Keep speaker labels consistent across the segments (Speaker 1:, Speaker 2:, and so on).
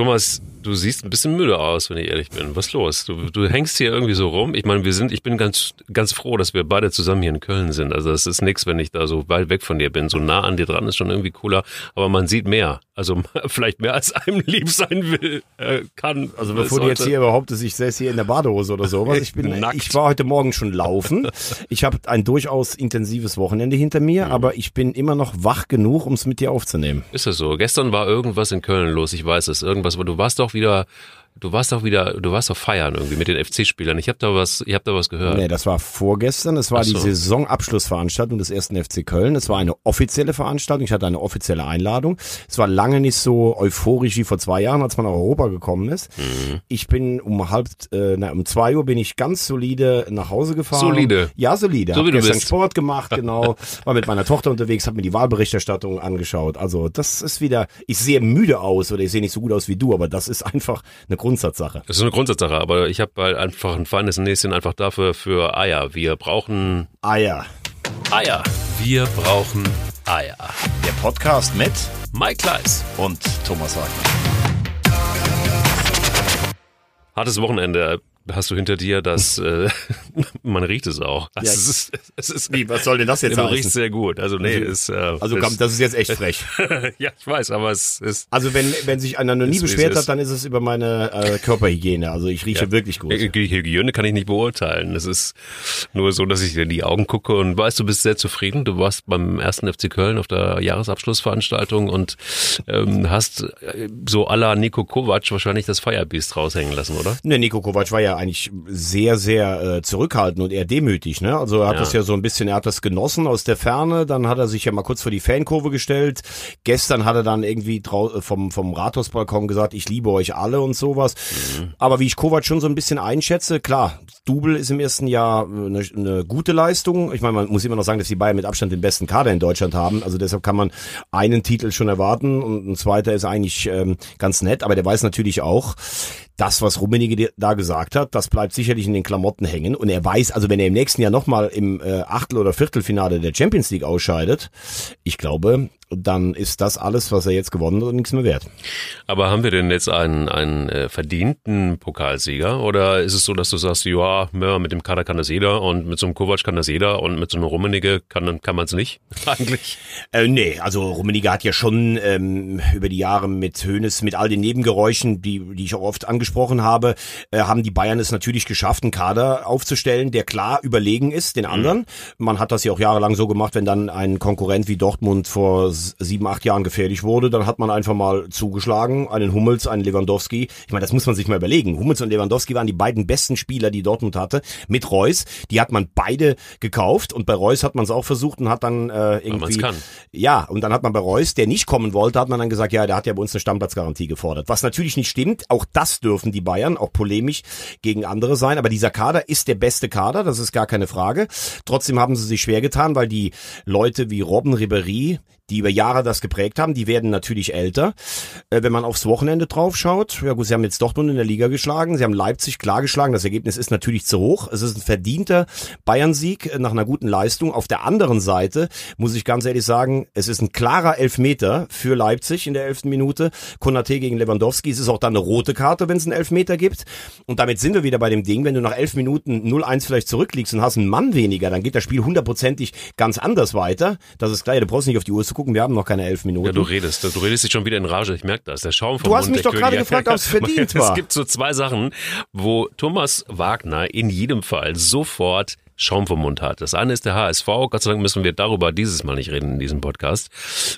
Speaker 1: Thomas, du siehst ein bisschen müde aus, wenn ich ehrlich bin. Was ist los? Du, du hängst hier irgendwie so rum. Ich meine, wir sind, ich bin ganz, ganz froh, dass wir beide zusammen hier in Köln sind. Also es ist nichts, wenn ich da so weit weg von dir bin. So nah an dir dran ist schon irgendwie cooler. Aber man sieht mehr. Also vielleicht mehr als einem lieb sein will, äh, kann.
Speaker 2: Also bevor du jetzt hier überhaupt, ich säße hier in der Badehose oder sowas. Ich bin, Nackt. ich war heute Morgen schon laufen. Ich habe ein durchaus intensives Wochenende hinter mir, mhm. aber ich bin immer noch wach genug, um es mit dir aufzunehmen.
Speaker 1: Ist das so? Gestern war irgendwas in Köln los. Ich weiß es. Irgendwas, wo du warst doch wieder Du warst doch wieder, du warst doch feiern irgendwie mit den FC-Spielern. Ich habe da was, ich habe da was gehört.
Speaker 2: Nee, das war vorgestern. Es war so. die Saisonabschlussveranstaltung des ersten FC Köln. Es war eine offizielle Veranstaltung. Ich hatte eine offizielle Einladung. Es war lange nicht so euphorisch wie vor zwei Jahren, als man nach Europa gekommen ist. Mhm. Ich bin um halb, äh, na, um zwei Uhr bin ich ganz solide nach Hause gefahren.
Speaker 1: Solide.
Speaker 2: Ja, solide.
Speaker 1: So wie hab du bist.
Speaker 2: Sport gemacht, genau. war mit meiner Tochter unterwegs, habe mir die Wahlberichterstattung angeschaut. Also das ist wieder, ich sehe müde aus oder ich sehe nicht so gut aus wie du, aber das ist einfach eine Grundsatzsache.
Speaker 1: Das ist eine Grundsatzsache, aber ich habe halt einfach ein feines Näschen einfach dafür für Eier. Wir brauchen
Speaker 2: Eier.
Speaker 1: Eier. Wir brauchen Eier.
Speaker 2: Der Podcast mit
Speaker 1: Mike Kleiss
Speaker 2: und Thomas Wagner.
Speaker 1: Hartes Wochenende hast du hinter dir, dass äh, man riecht es auch.
Speaker 2: Also ja, es ist, es ist, wie, was soll denn das jetzt
Speaker 1: sein? Man riecht sehr gut. Also nee, also, ist
Speaker 2: äh, also komm, das ist jetzt echt frech.
Speaker 1: ja, ich weiß, aber es ist
Speaker 2: Also wenn wenn sich einer noch nie beschwert hat, dann ist es über meine äh, Körperhygiene. Also ich rieche ja. wirklich gut.
Speaker 1: Hygiene kann ich nicht beurteilen. Es ist nur so, dass ich dir in die Augen gucke und weißt, du bist sehr zufrieden. Du warst beim ersten FC Köln auf der Jahresabschlussveranstaltung und ähm, hast äh, so aller Nico Kovac wahrscheinlich das Firebeast raushängen lassen, oder?
Speaker 2: Ne, Nico Kovac war ja eigentlich sehr, sehr äh, zurückhaltend und eher demütig. Ne? Also er hat ja. das ja so ein bisschen, er hat das genossen aus der Ferne, dann hat er sich ja mal kurz vor die Fankurve gestellt. Gestern hat er dann irgendwie äh, vom, vom Rathausbalkon gesagt, ich liebe euch alle und sowas. Mhm. Aber wie ich Kovac schon so ein bisschen einschätze, klar, Double ist im ersten Jahr eine, eine gute Leistung. Ich meine, man muss immer noch sagen, dass die Bayern mit Abstand den besten Kader in Deutschland haben. Also deshalb kann man einen Titel schon erwarten und ein zweiter ist eigentlich ähm, ganz nett. Aber der weiß natürlich auch, das, was Rummenigge da gesagt hat, das bleibt sicherlich in den Klamotten hängen. Und er weiß, also wenn er im nächsten Jahr nochmal im äh, Achtel- oder Viertelfinale der Champions League ausscheidet, ich glaube, dann ist das alles, was er jetzt gewonnen hat, nichts mehr wert.
Speaker 1: Aber haben wir denn jetzt einen, einen äh, verdienten Pokalsieger? Oder ist es so, dass du sagst, ja, mit dem Kader kann das jeder und mit so einem Kovac kann das jeder und mit so einem Rummenigge kann, kann man es nicht eigentlich?
Speaker 2: Äh, nee, also Rummenigge hat ja schon ähm, über die Jahre mit Hönes, mit all den Nebengeräuschen, die, die ich auch oft angesprochen habe, äh, haben die Bayern es natürlich geschafft, einen Kader aufzustellen, der klar überlegen ist den anderen. Mhm. Man hat das ja auch jahrelang so gemacht, wenn dann ein Konkurrent wie Dortmund vor sieben, acht Jahren gefährlich wurde, dann hat man einfach mal zugeschlagen, einen Hummels, einen Lewandowski. Ich meine, das muss man sich mal überlegen. Hummels und Lewandowski waren die beiden besten Spieler, die Dortmund hatte, mit Reus. Die hat man beide gekauft und bei Reus hat man es auch versucht und hat dann äh, irgendwie...
Speaker 1: kann.
Speaker 2: Ja, und dann hat man bei Reus, der nicht kommen wollte, hat man dann gesagt, ja, der hat ja bei uns eine Stammplatzgarantie gefordert. Was natürlich nicht stimmt, auch das dürfen die Bayern, auch polemisch gegen andere sein, aber dieser Kader ist der beste Kader, das ist gar keine Frage. Trotzdem haben sie sich schwer getan, weil die Leute wie Robben Ribéry, die über Jahre das geprägt haben, die werden natürlich älter. Äh, wenn man aufs Wochenende drauf schaut, ja gut, sie haben jetzt Dortmund in der Liga geschlagen, sie haben Leipzig klar geschlagen, das Ergebnis ist natürlich zu hoch. Es ist ein verdienter Bayern-Sieg äh, nach einer guten Leistung. Auf der anderen Seite muss ich ganz ehrlich sagen, es ist ein klarer Elfmeter für Leipzig in der elften Minute. Konate gegen Lewandowski. Es ist auch dann eine rote Karte, wenn es einen Elfmeter gibt. Und damit sind wir wieder bei dem Ding, wenn du nach elf Minuten 0-1 vielleicht zurückliegst und hast einen Mann weniger, dann geht das Spiel hundertprozentig ganz anders weiter. Das ist klar, du brauchst nicht auf die Uhr zu gucken, wir haben noch keine elf Minuten. Ja,
Speaker 1: du redest, du redest dich schon wieder in Rage, ich merke das. Der Schaum vom
Speaker 2: Du hast Mund, mich doch gerade gefragt, ob es verdient war.
Speaker 1: Es gibt so zwei Sachen, wo Thomas Wagner in jedem Fall sofort Schaum vom Mund hat. Das eine ist der HSV. Gott sei Dank müssen wir darüber dieses Mal nicht reden in diesem Podcast.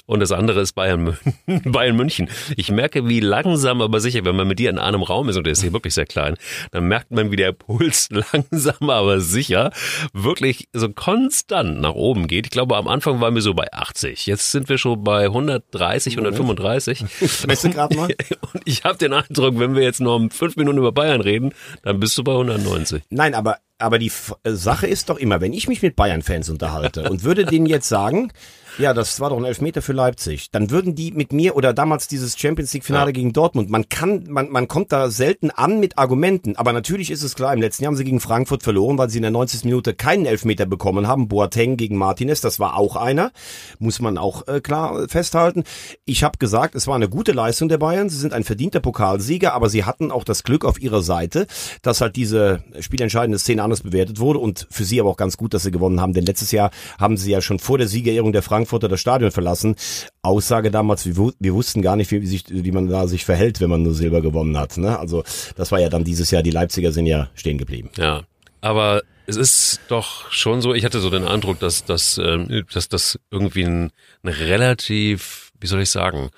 Speaker 1: Und das andere ist Bayern, Bayern München. Ich merke, wie langsam, aber sicher, wenn man mit dir in einem Raum ist, und der ist hier wirklich sehr klein, dann merkt man, wie der Puls langsam, aber sicher wirklich so konstant nach oben geht. Ich glaube, am Anfang waren wir so bei 80. Jetzt sind wir schon bei 130, 135.
Speaker 2: Messe gerade mal.
Speaker 1: Und ich habe den Eindruck, wenn wir jetzt noch um fünf Minuten über Bayern reden, dann bist du bei 190.
Speaker 2: Nein, aber aber die äh, Sache ist doch immer, wenn ich mich mit Bayern-Fans unterhalte und würde denen jetzt sagen, Ja, das war doch ein Elfmeter für Leipzig. Dann würden die mit mir oder damals dieses Champions League Finale ja. gegen Dortmund. Man kann, man, man kommt da selten an mit Argumenten. Aber natürlich ist es klar, im letzten Jahr haben sie gegen Frankfurt verloren, weil sie in der 90. Minute keinen Elfmeter bekommen haben. Boateng gegen Martinez, das war auch einer. Muss man auch äh, klar festhalten. Ich habe gesagt, es war eine gute Leistung der Bayern. Sie sind ein verdienter Pokalsieger, aber sie hatten auch das Glück auf ihrer Seite, dass halt diese spielentscheidende Szene anders bewertet wurde und für sie aber auch ganz gut, dass sie gewonnen haben. Denn letztes Jahr haben sie ja schon vor der Siegerehrung der Frankfurter das Stadion verlassen. Aussage damals, wir, wir wussten gar nicht, wie, sich, wie man da sich verhält, wenn man nur Silber gewonnen hat. Ne? Also das war ja dann dieses Jahr, die Leipziger sind ja stehen geblieben.
Speaker 1: Ja, aber es ist doch schon so, ich hatte so den Eindruck, dass, dass, äh, dass das irgendwie ein, ein relativ, wie soll ich sagen,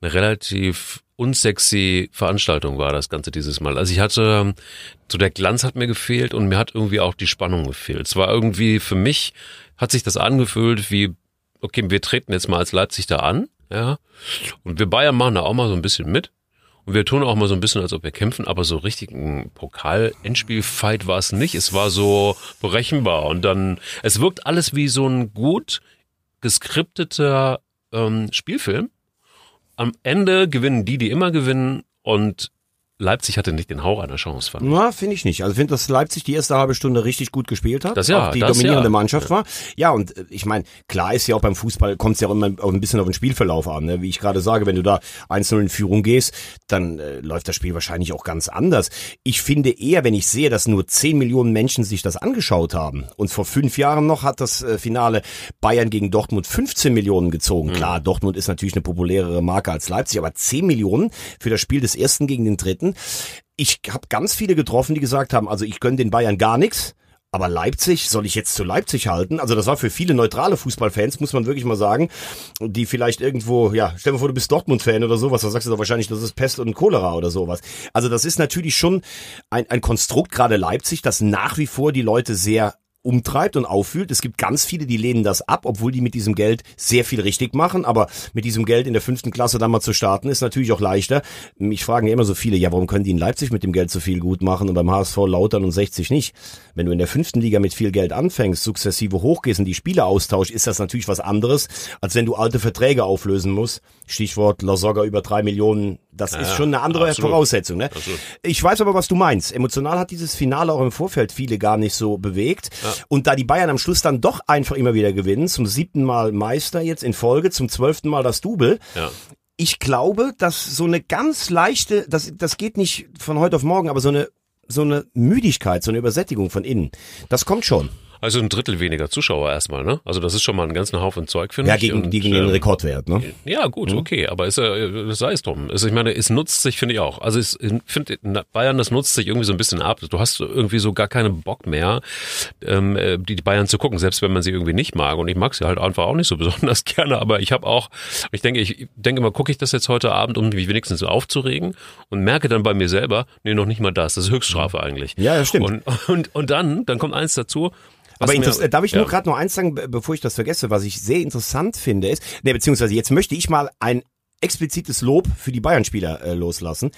Speaker 1: eine relativ unsexy Veranstaltung war das Ganze dieses Mal. Also ich hatte, so der Glanz hat mir gefehlt und mir hat irgendwie auch die Spannung gefehlt. Es war irgendwie für mich, hat sich das angefühlt wie, okay, wir treten jetzt mal als Leipzig da an, ja, und wir Bayern machen da auch mal so ein bisschen mit. Und wir tun auch mal so ein bisschen, als ob wir kämpfen, aber so richtig ein Pokal-Endspiel-Fight war es nicht. Es war so berechenbar und dann, es wirkt alles wie so ein gut geskripteter ähm, Spielfilm. Am Ende gewinnen die, die immer gewinnen und Leipzig hatte nicht den Hauch einer Chance,
Speaker 2: fand Na, finde ich nicht. Also finde, dass Leipzig die erste halbe Stunde richtig gut gespielt hat.
Speaker 1: Das ja,
Speaker 2: auch die
Speaker 1: das
Speaker 2: dominierende
Speaker 1: ja.
Speaker 2: Mannschaft war. Ja, und äh, ich meine, klar ist ja auch beim Fußball, kommt es ja auch immer auch ein bisschen auf den Spielverlauf an. Ne? Wie ich gerade sage, wenn du da 1-0 in Führung gehst, dann äh, läuft das Spiel wahrscheinlich auch ganz anders. Ich finde eher, wenn ich sehe, dass nur 10 Millionen Menschen sich das angeschaut haben und vor fünf Jahren noch hat das äh, Finale Bayern gegen Dortmund 15 Millionen gezogen. Mhm. Klar, Dortmund ist natürlich eine populärere Marke als Leipzig, aber 10 Millionen für das Spiel des ersten gegen den dritten ich habe ganz viele getroffen, die gesagt haben, also ich gönne den Bayern gar nichts. Aber Leipzig, soll ich jetzt zu Leipzig halten? Also das war für viele neutrale Fußballfans, muss man wirklich mal sagen, die vielleicht irgendwo, ja, stell dir vor, du bist Dortmund-Fan oder sowas, da sagst du doch wahrscheinlich, das ist Pest und Cholera oder sowas. Also das ist natürlich schon ein, ein Konstrukt, gerade Leipzig, das nach wie vor die Leute sehr umtreibt und auffühlt. Es gibt ganz viele, die lehnen das ab, obwohl die mit diesem Geld sehr viel richtig machen. Aber mit diesem Geld in der fünften Klasse dann mal zu starten, ist natürlich auch leichter. Mich fragen ja immer so viele, ja, warum können die in Leipzig mit dem Geld so viel gut machen und beim HSV Lautern und 60 nicht? Wenn du in der fünften Liga mit viel Geld anfängst, sukzessive hochgehst und die Spieler austauschst, ist das natürlich was anderes, als wenn du alte Verträge auflösen musst. Stichwort Lasogga über drei Millionen. Das ja, ist schon eine andere absolut. Voraussetzung. Ne? Ich weiß aber, was du meinst. Emotional hat dieses Finale auch im Vorfeld viele gar nicht so bewegt. Ja. Und da die Bayern am Schluss dann doch einfach immer wieder gewinnen, zum siebten Mal Meister jetzt in Folge, zum zwölften Mal das Double, ja. ich glaube, dass so eine ganz leichte, das, das geht nicht von heute auf morgen, aber so eine, so eine Müdigkeit, so eine Übersättigung von innen, das kommt schon.
Speaker 1: Also ein Drittel weniger Zuschauer erstmal, ne? Also das ist schon mal ein ganzen Haufen Zeug, finde
Speaker 2: ja, ich. Ja, gegen, gegen den ähm, Rekordwert, ne?
Speaker 1: Ja, gut, mhm. okay, aber ist, äh, sei es drum. Also ich meine, es nutzt sich, finde ich auch. Also ich finde, Bayern, das nutzt sich irgendwie so ein bisschen ab. Du hast irgendwie so gar keinen Bock mehr, ähm, äh, die Bayern zu gucken, selbst wenn man sie irgendwie nicht mag. Und ich mag sie halt einfach auch nicht so besonders gerne, aber ich habe auch, ich denke, ich denke mal, gucke ich das jetzt heute Abend, um mich wenigstens aufzuregen und merke dann bei mir selber, nee, noch nicht mal das. Das ist Höchststrafe eigentlich.
Speaker 2: Ja, das stimmt.
Speaker 1: Und, und, und dann, dann kommt eins dazu,
Speaker 2: aber mir, darf ich ja. nur gerade noch eins sagen, bevor ich das vergesse, was ich sehr interessant finde, ist, ne, beziehungsweise jetzt möchte ich mal ein explizites Lob für die Bayern-Spieler äh, loslassen.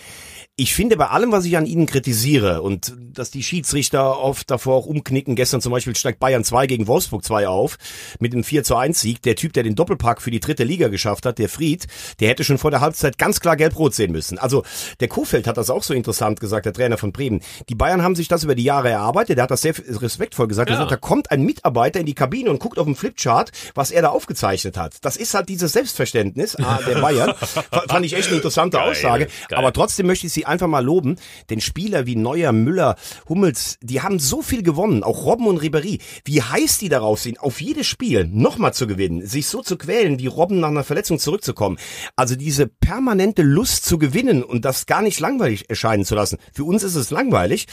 Speaker 2: Ich finde bei allem, was ich an ihnen kritisiere und dass die Schiedsrichter oft davor auch umknicken, gestern zum Beispiel steigt Bayern 2 gegen Wolfsburg 2 auf mit einem 4 zu 1 Sieg. Der Typ, der den Doppelpack für die dritte Liga geschafft hat, der Fried, der hätte schon vor der Halbzeit ganz klar gelb-rot sehen müssen. Also der Kofeld hat das auch so interessant gesagt, der Trainer von Bremen. Die Bayern haben sich das über die Jahre erarbeitet, der hat das sehr respektvoll gesagt. Ja. Er sagt, da kommt ein Mitarbeiter in die Kabine und guckt auf dem Flipchart, was er da aufgezeichnet hat. Das ist halt dieses Selbstverständnis ah, der Bayern. Fand ich echt eine interessante geil, Aussage. Geil. Aber trotzdem möchte ich sie einfach mal loben, denn Spieler wie Neuer, Müller, Hummels, die haben so viel gewonnen, auch Robben und Ribéry. Wie heiß die darauf sind, auf jedes Spiel nochmal zu gewinnen, sich so zu quälen, wie Robben nach einer Verletzung zurückzukommen. Also diese permanente Lust zu gewinnen und das gar nicht langweilig erscheinen zu lassen. Für uns ist es langweilig,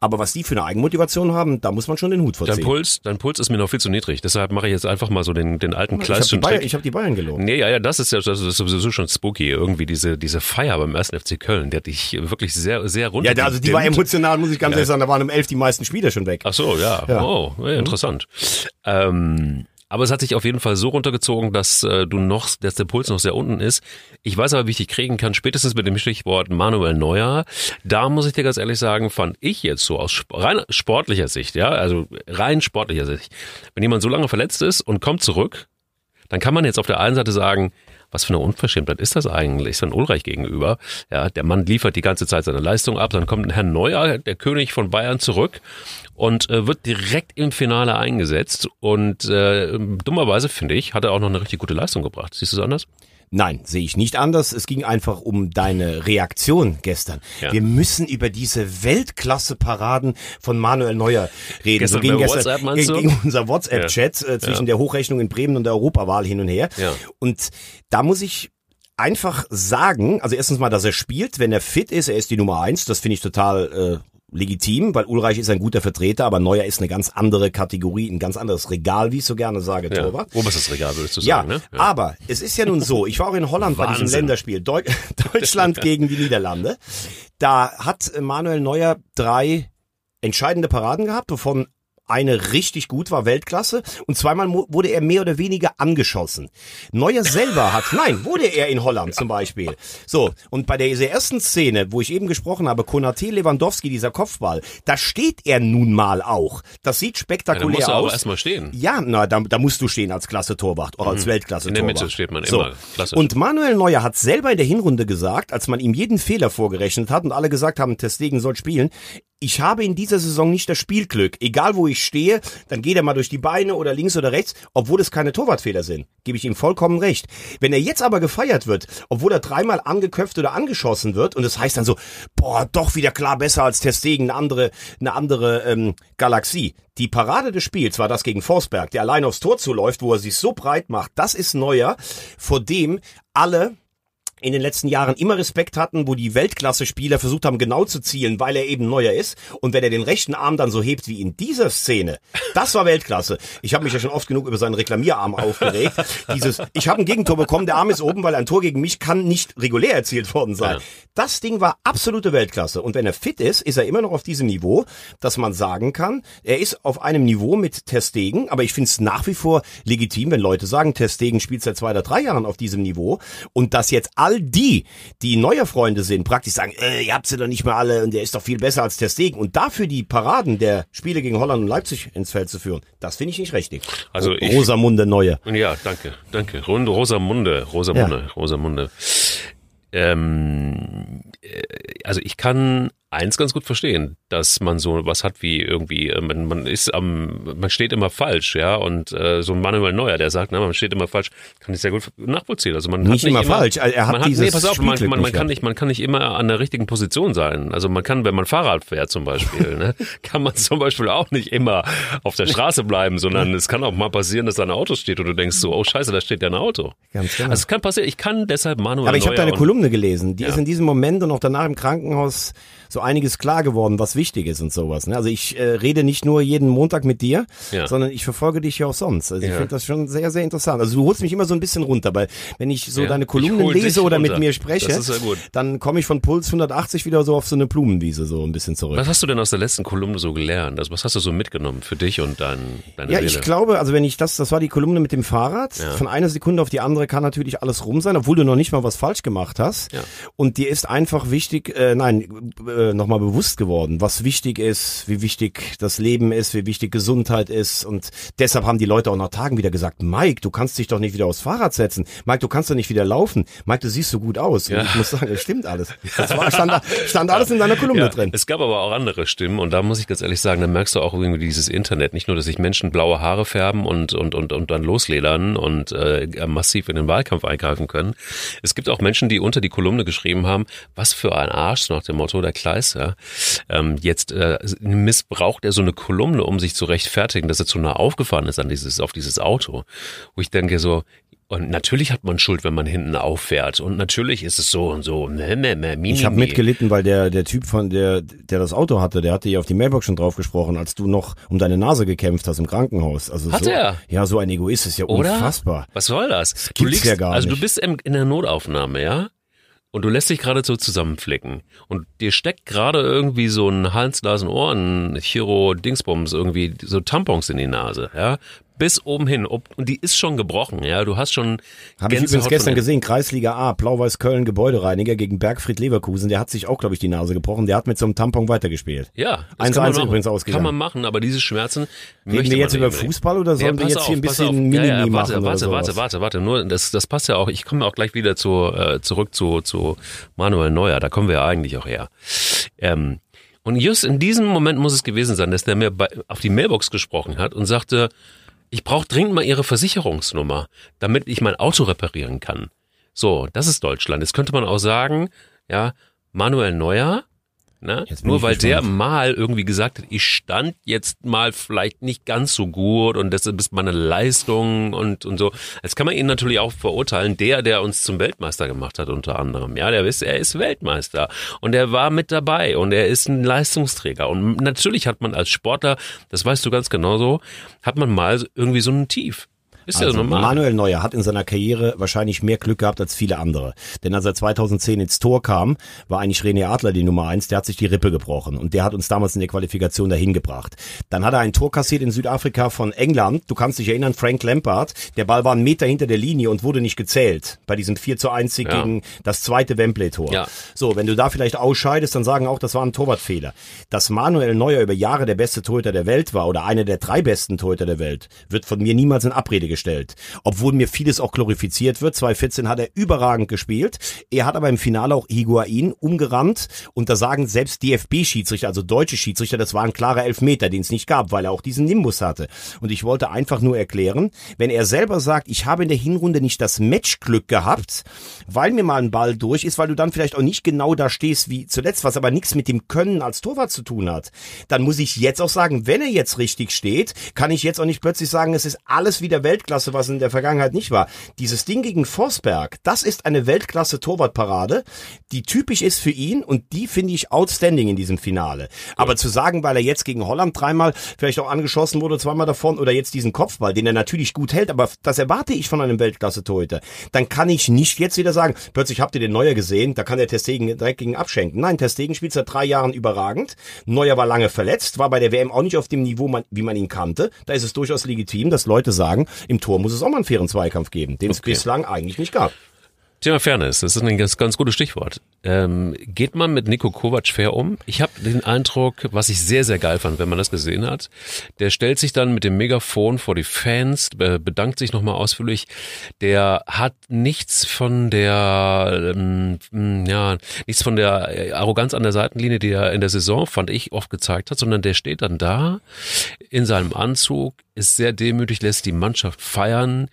Speaker 2: aber was die für eine Eigenmotivation haben, da muss man schon den Hut vorziehen.
Speaker 1: Dein Puls, dein Puls ist mir noch viel zu niedrig. Deshalb mache ich jetzt einfach mal so den, den alten
Speaker 2: Kleistchen. Ich habe die, hab die Bayern gelogen.
Speaker 1: Nee, ja, ja, das ist ja das ist sowieso schon spooky. Irgendwie diese, diese Feier beim ersten FC Köln, der hat dich wirklich sehr, sehr runter.
Speaker 2: Ja, also die war emotional, muss ich ganz ja. ehrlich sagen, da waren um elf die meisten Spieler schon weg.
Speaker 1: Ach so, ja. ja. Oh, ja, interessant. Mhm. Ähm, aber es hat sich auf jeden Fall so runtergezogen, dass äh, du noch, dass der Puls noch sehr unten ist. Ich weiß aber, wie ich dich kriegen kann, spätestens mit dem Stichwort Manuel Neuer. Da muss ich dir ganz ehrlich sagen, fand ich jetzt so aus rein sportlicher Sicht, ja, also rein sportlicher Sicht, wenn jemand so lange verletzt ist und kommt zurück, dann kann man jetzt auf der einen Seite sagen, was für eine Unverschämtheit ist das eigentlich, so ein Ulreich gegenüber? Ja, der Mann liefert die ganze Zeit seine Leistung ab, dann kommt ein Herr Neuer, der König von Bayern, zurück und äh, wird direkt im Finale eingesetzt. Und äh, dummerweise, finde ich, hat er auch noch eine richtig gute Leistung gebracht. Siehst du es anders?
Speaker 2: Nein, sehe ich nicht anders. Es ging einfach um deine Reaktion gestern. Ja. Wir müssen über diese Weltklasse-Paraden von Manuel Neuer reden.
Speaker 1: Gestern
Speaker 2: so ging
Speaker 1: gestern WhatsApp,
Speaker 2: ging, unser WhatsApp-Chat ja. äh, zwischen ja. der Hochrechnung in Bremen und der Europawahl hin und her. Und da muss ich einfach sagen, also erstens mal, dass er spielt, wenn er fit ist, er ist die Nummer eins, das finde ich total äh, legitim, weil Ulreich ist ein guter Vertreter, aber Neuer ist eine ganz andere Kategorie, ein ganz anderes Regal, wie ich so gerne sage,
Speaker 1: ja.
Speaker 2: Torwart.
Speaker 1: Oberstes Regal, würdest du
Speaker 2: sagen,
Speaker 1: ja,
Speaker 2: ne? Ja, aber es ist ja nun so, ich war auch in Holland bei diesem Länderspiel, Deu Deutschland gegen die Niederlande. Da hat Manuel Neuer drei entscheidende Paraden gehabt, wovon eine richtig gut war, Weltklasse. Und zweimal wurde er mehr oder weniger angeschossen. Neuer selber hat, nein, wurde er in Holland zum Beispiel. So, und bei dieser ersten Szene, wo ich eben gesprochen habe, Konate Lewandowski, dieser Kopfball, da steht er nun mal auch. Das sieht spektakulär ja, da musst
Speaker 1: du
Speaker 2: aus.
Speaker 1: aber erstmal stehen.
Speaker 2: Ja, na, da, da musst du stehen als Klasse Torwart oder als mhm. Weltklasse Torwart.
Speaker 1: In der Mitte steht man
Speaker 2: so.
Speaker 1: immer.
Speaker 2: Klasse. Und Manuel Neuer hat selber in der Hinrunde gesagt, als man ihm jeden Fehler vorgerechnet hat und alle gesagt haben, Testegen soll spielen, ich habe in dieser Saison nicht das Spielglück. Egal wo ich stehe, dann geht er mal durch die Beine oder links oder rechts, obwohl es keine Torwartfehler sind. Gebe ich ihm vollkommen recht. Wenn er jetzt aber gefeiert wird, obwohl er dreimal angeköpft oder angeschossen wird, und es das heißt dann so, boah, doch wieder klar besser als Testegen, eine andere, eine andere ähm, Galaxie. Die Parade des Spiels war das gegen Forsberg, der allein aufs Tor zuläuft, wo er sich so breit macht. Das ist neuer, vor dem alle in den letzten Jahren immer Respekt hatten, wo die Weltklasse-Spieler versucht haben, genau zu zielen, weil er eben neuer ist. Und wenn er den rechten Arm dann so hebt wie in dieser Szene, das war Weltklasse. Ich habe mich ja schon oft genug über seinen Reklamierarm aufgeregt. Dieses, ich habe ein Gegentor bekommen, der Arm ist oben, weil ein Tor gegen mich kann nicht regulär erzielt worden sein. Ja. Das Ding war absolute Weltklasse. Und wenn er fit ist, ist er immer noch auf diesem Niveau, dass man sagen kann, er ist auf einem Niveau mit Testegen, aber ich finde es nach wie vor legitim, wenn Leute sagen, Testegen spielt seit zwei oder drei Jahren auf diesem Niveau und dass jetzt all all die, die neue Freunde sind, praktisch sagen, äh, ihr habt sie doch nicht mehr alle und der ist doch viel besser als der Stegen. Und dafür die Paraden der Spiele gegen Holland und Leipzig ins Feld zu führen, das finde ich nicht richtig.
Speaker 1: Also ich,
Speaker 2: Rosamunde Neue.
Speaker 1: Ja, danke, danke. Rosamunde, Rosamunde, ja. Rosamunde. Ähm, äh, also ich kann eins ganz gut verstehen, dass man so was hat wie irgendwie, äh, man, man ist am, man steht immer falsch, ja, und äh, so ein Manuel Neuer, der sagt, na, man steht immer falsch, kann ich sehr gut nachvollziehen. Also man
Speaker 2: nicht,
Speaker 1: hat nicht
Speaker 2: immer, immer falsch, er hat, hat dieses nee,
Speaker 1: pass auf, man, man, man kann nicht, man kann nicht immer an der richtigen Position sein. Also man kann, wenn man Fahrrad fährt zum Beispiel, ne, kann man zum Beispiel auch nicht immer auf der Straße bleiben, sondern es kann auch mal passieren, dass da ein Auto steht und du denkst so, oh Scheiße, da steht ja ein Auto. Ganz genau. Also es kann passieren. Ich kann deshalb Manuel
Speaker 2: Aber ich habe deine Kolumne gelesen. Die
Speaker 1: ja.
Speaker 2: ist in diesem Moment und auch danach im Krankenhaus so einiges klar geworden, was wichtig ist und sowas. Ne? Also ich äh, rede nicht nur jeden Montag mit dir, ja. sondern ich verfolge dich ja auch sonst. Also ich ja. finde das schon sehr, sehr interessant. Also du holst mich immer so ein bisschen runter, weil wenn ich so ja. deine Kolumnen lese oder runter. mit mir spreche, dann komme ich von Puls 180 wieder so auf so eine Blumenwiese so ein bisschen zurück.
Speaker 1: Was hast du denn aus der letzten Kolumne so gelernt? Also was hast du so mitgenommen für dich und dein, deine
Speaker 2: Ja,
Speaker 1: Seele?
Speaker 2: ich glaube, also wenn ich das, das war die Kolumne mit dem Fahrrad, von einer Sekunde auf die andere kann natürlich alles rum sein, obwohl du noch nicht mal was falsch gemacht hast. Und dir ist einfach wichtig, äh, nein, äh, nochmal bewusst geworden, was wichtig ist, wie wichtig das Leben ist, wie wichtig Gesundheit ist. Und deshalb haben die Leute auch nach Tagen wieder gesagt, Mike, du kannst dich doch nicht wieder aufs Fahrrad setzen. Mike, du kannst doch nicht wieder laufen. Mike, du siehst so gut aus. Ja. Und ich muss sagen, das stimmt alles. Das war, stand, stand alles in deiner Kolumne
Speaker 1: ja,
Speaker 2: drin.
Speaker 1: Es gab aber auch andere Stimmen und da muss ich ganz ehrlich sagen, da merkst du auch irgendwie dieses Internet. Nicht nur, dass sich Menschen blaue Haare färben und, und, und, und dann losledern und äh, massiv in den Wahlkampf eingreifen können. Es gibt auch Menschen, die unter die Kolumne geschrieben haben, was für ein Arsch nach dem Motto der Kleis, ja. Ähm, jetzt äh, missbraucht er so eine Kolumne, um sich zu rechtfertigen, dass er zu nah aufgefahren ist an dieses, auf dieses Auto. Wo ich denke so, und natürlich hat man Schuld, wenn man hinten auffährt. Und natürlich ist es so und so. Mäh, mäh, mäh, mi,
Speaker 2: ich habe mitgelitten, weil der der Typ von der der das Auto hatte, der hatte ja auf die Mailbox schon drauf gesprochen, als du noch um deine Nase gekämpft hast im Krankenhaus. Also
Speaker 1: hat
Speaker 2: so,
Speaker 1: er?
Speaker 2: Ja, so ein Egoist ist ja
Speaker 1: Oder?
Speaker 2: unfassbar.
Speaker 1: Was soll das?
Speaker 2: das du liegst, ja gar
Speaker 1: also
Speaker 2: nicht.
Speaker 1: du bist in der Notaufnahme, ja? Und du lässt dich gerade so zusammenflicken. Und dir steckt gerade irgendwie so ein Hals, Nasen, Ohren, Chiro, Dingsbums, irgendwie so Tampons in die Nase, ja, bis oben hin. Ob, und die ist schon gebrochen, ja. Du hast schon.
Speaker 2: Habe ich übrigens gestern gesehen, Kreisliga A, Blau-Weiß Köln, Gebäudereiniger gegen Bergfried Leverkusen. Der hat sich auch, glaube ich, die Nase gebrochen. Der hat mit so einem Tampon weitergespielt.
Speaker 1: Ja, das
Speaker 2: 1-1
Speaker 1: kann man machen.
Speaker 2: übrigens ausgegangen.
Speaker 1: Kann man machen, aber diese Schmerzen
Speaker 2: Reden wir jetzt über. Fußball oder sollen wir
Speaker 1: pass
Speaker 2: jetzt hier ein bisschen
Speaker 1: auf.
Speaker 2: Mimimi
Speaker 1: ja, ja, warte,
Speaker 2: machen oder
Speaker 1: warte, warte, warte, warte. Nur das, das passt ja auch. Ich komme auch gleich wieder zu, äh, zurück zu, zu Manuel Neuer. Da kommen wir ja eigentlich auch her. Ähm, und just in diesem Moment muss es gewesen sein, dass der mir bei, auf die Mailbox gesprochen hat und sagte, ich brauche dringend mal Ihre Versicherungsnummer, damit ich mein Auto reparieren kann. So, das ist Deutschland. Jetzt könnte man auch sagen, ja, Manuel Neuer, ne? Nur weil der mal irgendwie gesagt hat, ich stand jetzt mal vielleicht nicht ganz so gut und deshalb ist meine Leistung und, und so. Jetzt kann man ihn natürlich auch verurteilen, der, der uns zum Weltmeister gemacht hat unter anderem. Ja, der ist, er ist Weltmeister und er war mit dabei und er ist ein Leistungsträger. Und natürlich hat man als Sportler, das weißt du ganz genauso, hat man mal irgendwie so ein Tief. Ist ja
Speaker 2: Also,
Speaker 1: normal.
Speaker 2: Manuel Neuer hat in seiner Karriere wahrscheinlich mehr Glück gehabt als viele andere. Denn als er 2010 ins Tor kam, war eigentlich René Adler die Nummer eins. Der hat sich die Rippe gebrochen und der hat uns damals in der Qualifikation dahin gebracht. Dann hat er ein Tor kassiert in Südafrika von England. Du kannst dich erinnern, Frank Lampard. Der Ball war einen Meter hinter der Linie und wurde nicht gezählt. Bei diesem 4 zu 1 Sieg
Speaker 1: Ja.
Speaker 2: gegen das zweite Wembley-Tor.
Speaker 1: Ja.
Speaker 2: So, wenn du da vielleicht ausscheidest, dann sagen auch, das war ein Torwartfehler. Dass Manuel Neuer über Jahre der beste Torhüter der Welt war oder einer der drei besten Torhüter der Welt, wird von mir niemals in Abrede gestellt. Obwohl mir vieles auch glorifiziert wird. 2014 hat er überragend gespielt. Er hat aber im Finale auch Higuain umgerannt und da sagen selbst DFB-Schiedsrichter, also deutsche Schiedsrichter, das war ein klarer Elfmeter, den es nicht gab, weil er auch diesen Nimbus hatte. Und ich wollte einfach nur erklären, wenn er selber sagt, ich habe in der Hinrunde nicht das Matchglück gehabt, weil mir mal ein Ball durch ist, weil du dann vielleicht auch nicht genau da stehst wie zuletzt, was aber nichts mit dem Können als Torwart zu tun hat, dann muss ich jetzt auch sagen, wenn er jetzt richtig steht, kann ich jetzt auch nicht plötzlich sagen, es ist alles wieder Weltklasse, was in der Vergangenheit nicht war. Dieses Ding gegen Forsberg, das ist eine Weltklasse Torwartparade, die typisch ist für ihn und die finde ich outstanding in diesem Finale. Aber zu sagen, weil er jetzt gegen Holland dreimal vielleicht auch angeschossen wurde, zweimal davon oder jetzt diesen Kopfball, den er natürlich gut hält, aber das erwarte ich von einem Weltklasse-Torhüter, dann kann ich nicht jetzt wieder sagen, plötzlich habt ihr den Neuer gesehen, da kann der Testegen direkt gegen abschenken. Nein, Testegen spielt seit drei Jahren überragend. Neuer war lange verletzt, war bei der WM auch nicht auf dem Niveau, wie man ihn kannte. Da ist es durchaus legitim, dass Leute sagen, im Tor muss es auch mal einen fairen Zweikampf geben, den es
Speaker 1: Okay.
Speaker 2: bislang eigentlich nicht gab.
Speaker 1: Thema Fairness, das ist ein ganz, ganz gutes Stichwort. Ähm, geht man mit Nico Kovac fair um? Ich habe den Eindruck, was ich sehr, sehr geil fand, wenn man das gesehen hat, der stellt sich dann mit dem Megafon vor die Fans, be- bedankt sich nochmal ausführlich. Der hat nichts von der, ähm, ja, nichts von der äh, Arroganz an der Seitenlinie, die er in der Saison, fand ich, oft gezeigt hat, sondern der steht dann da in seinem Anzug, ist sehr demütig, lässt die Mannschaft feiern.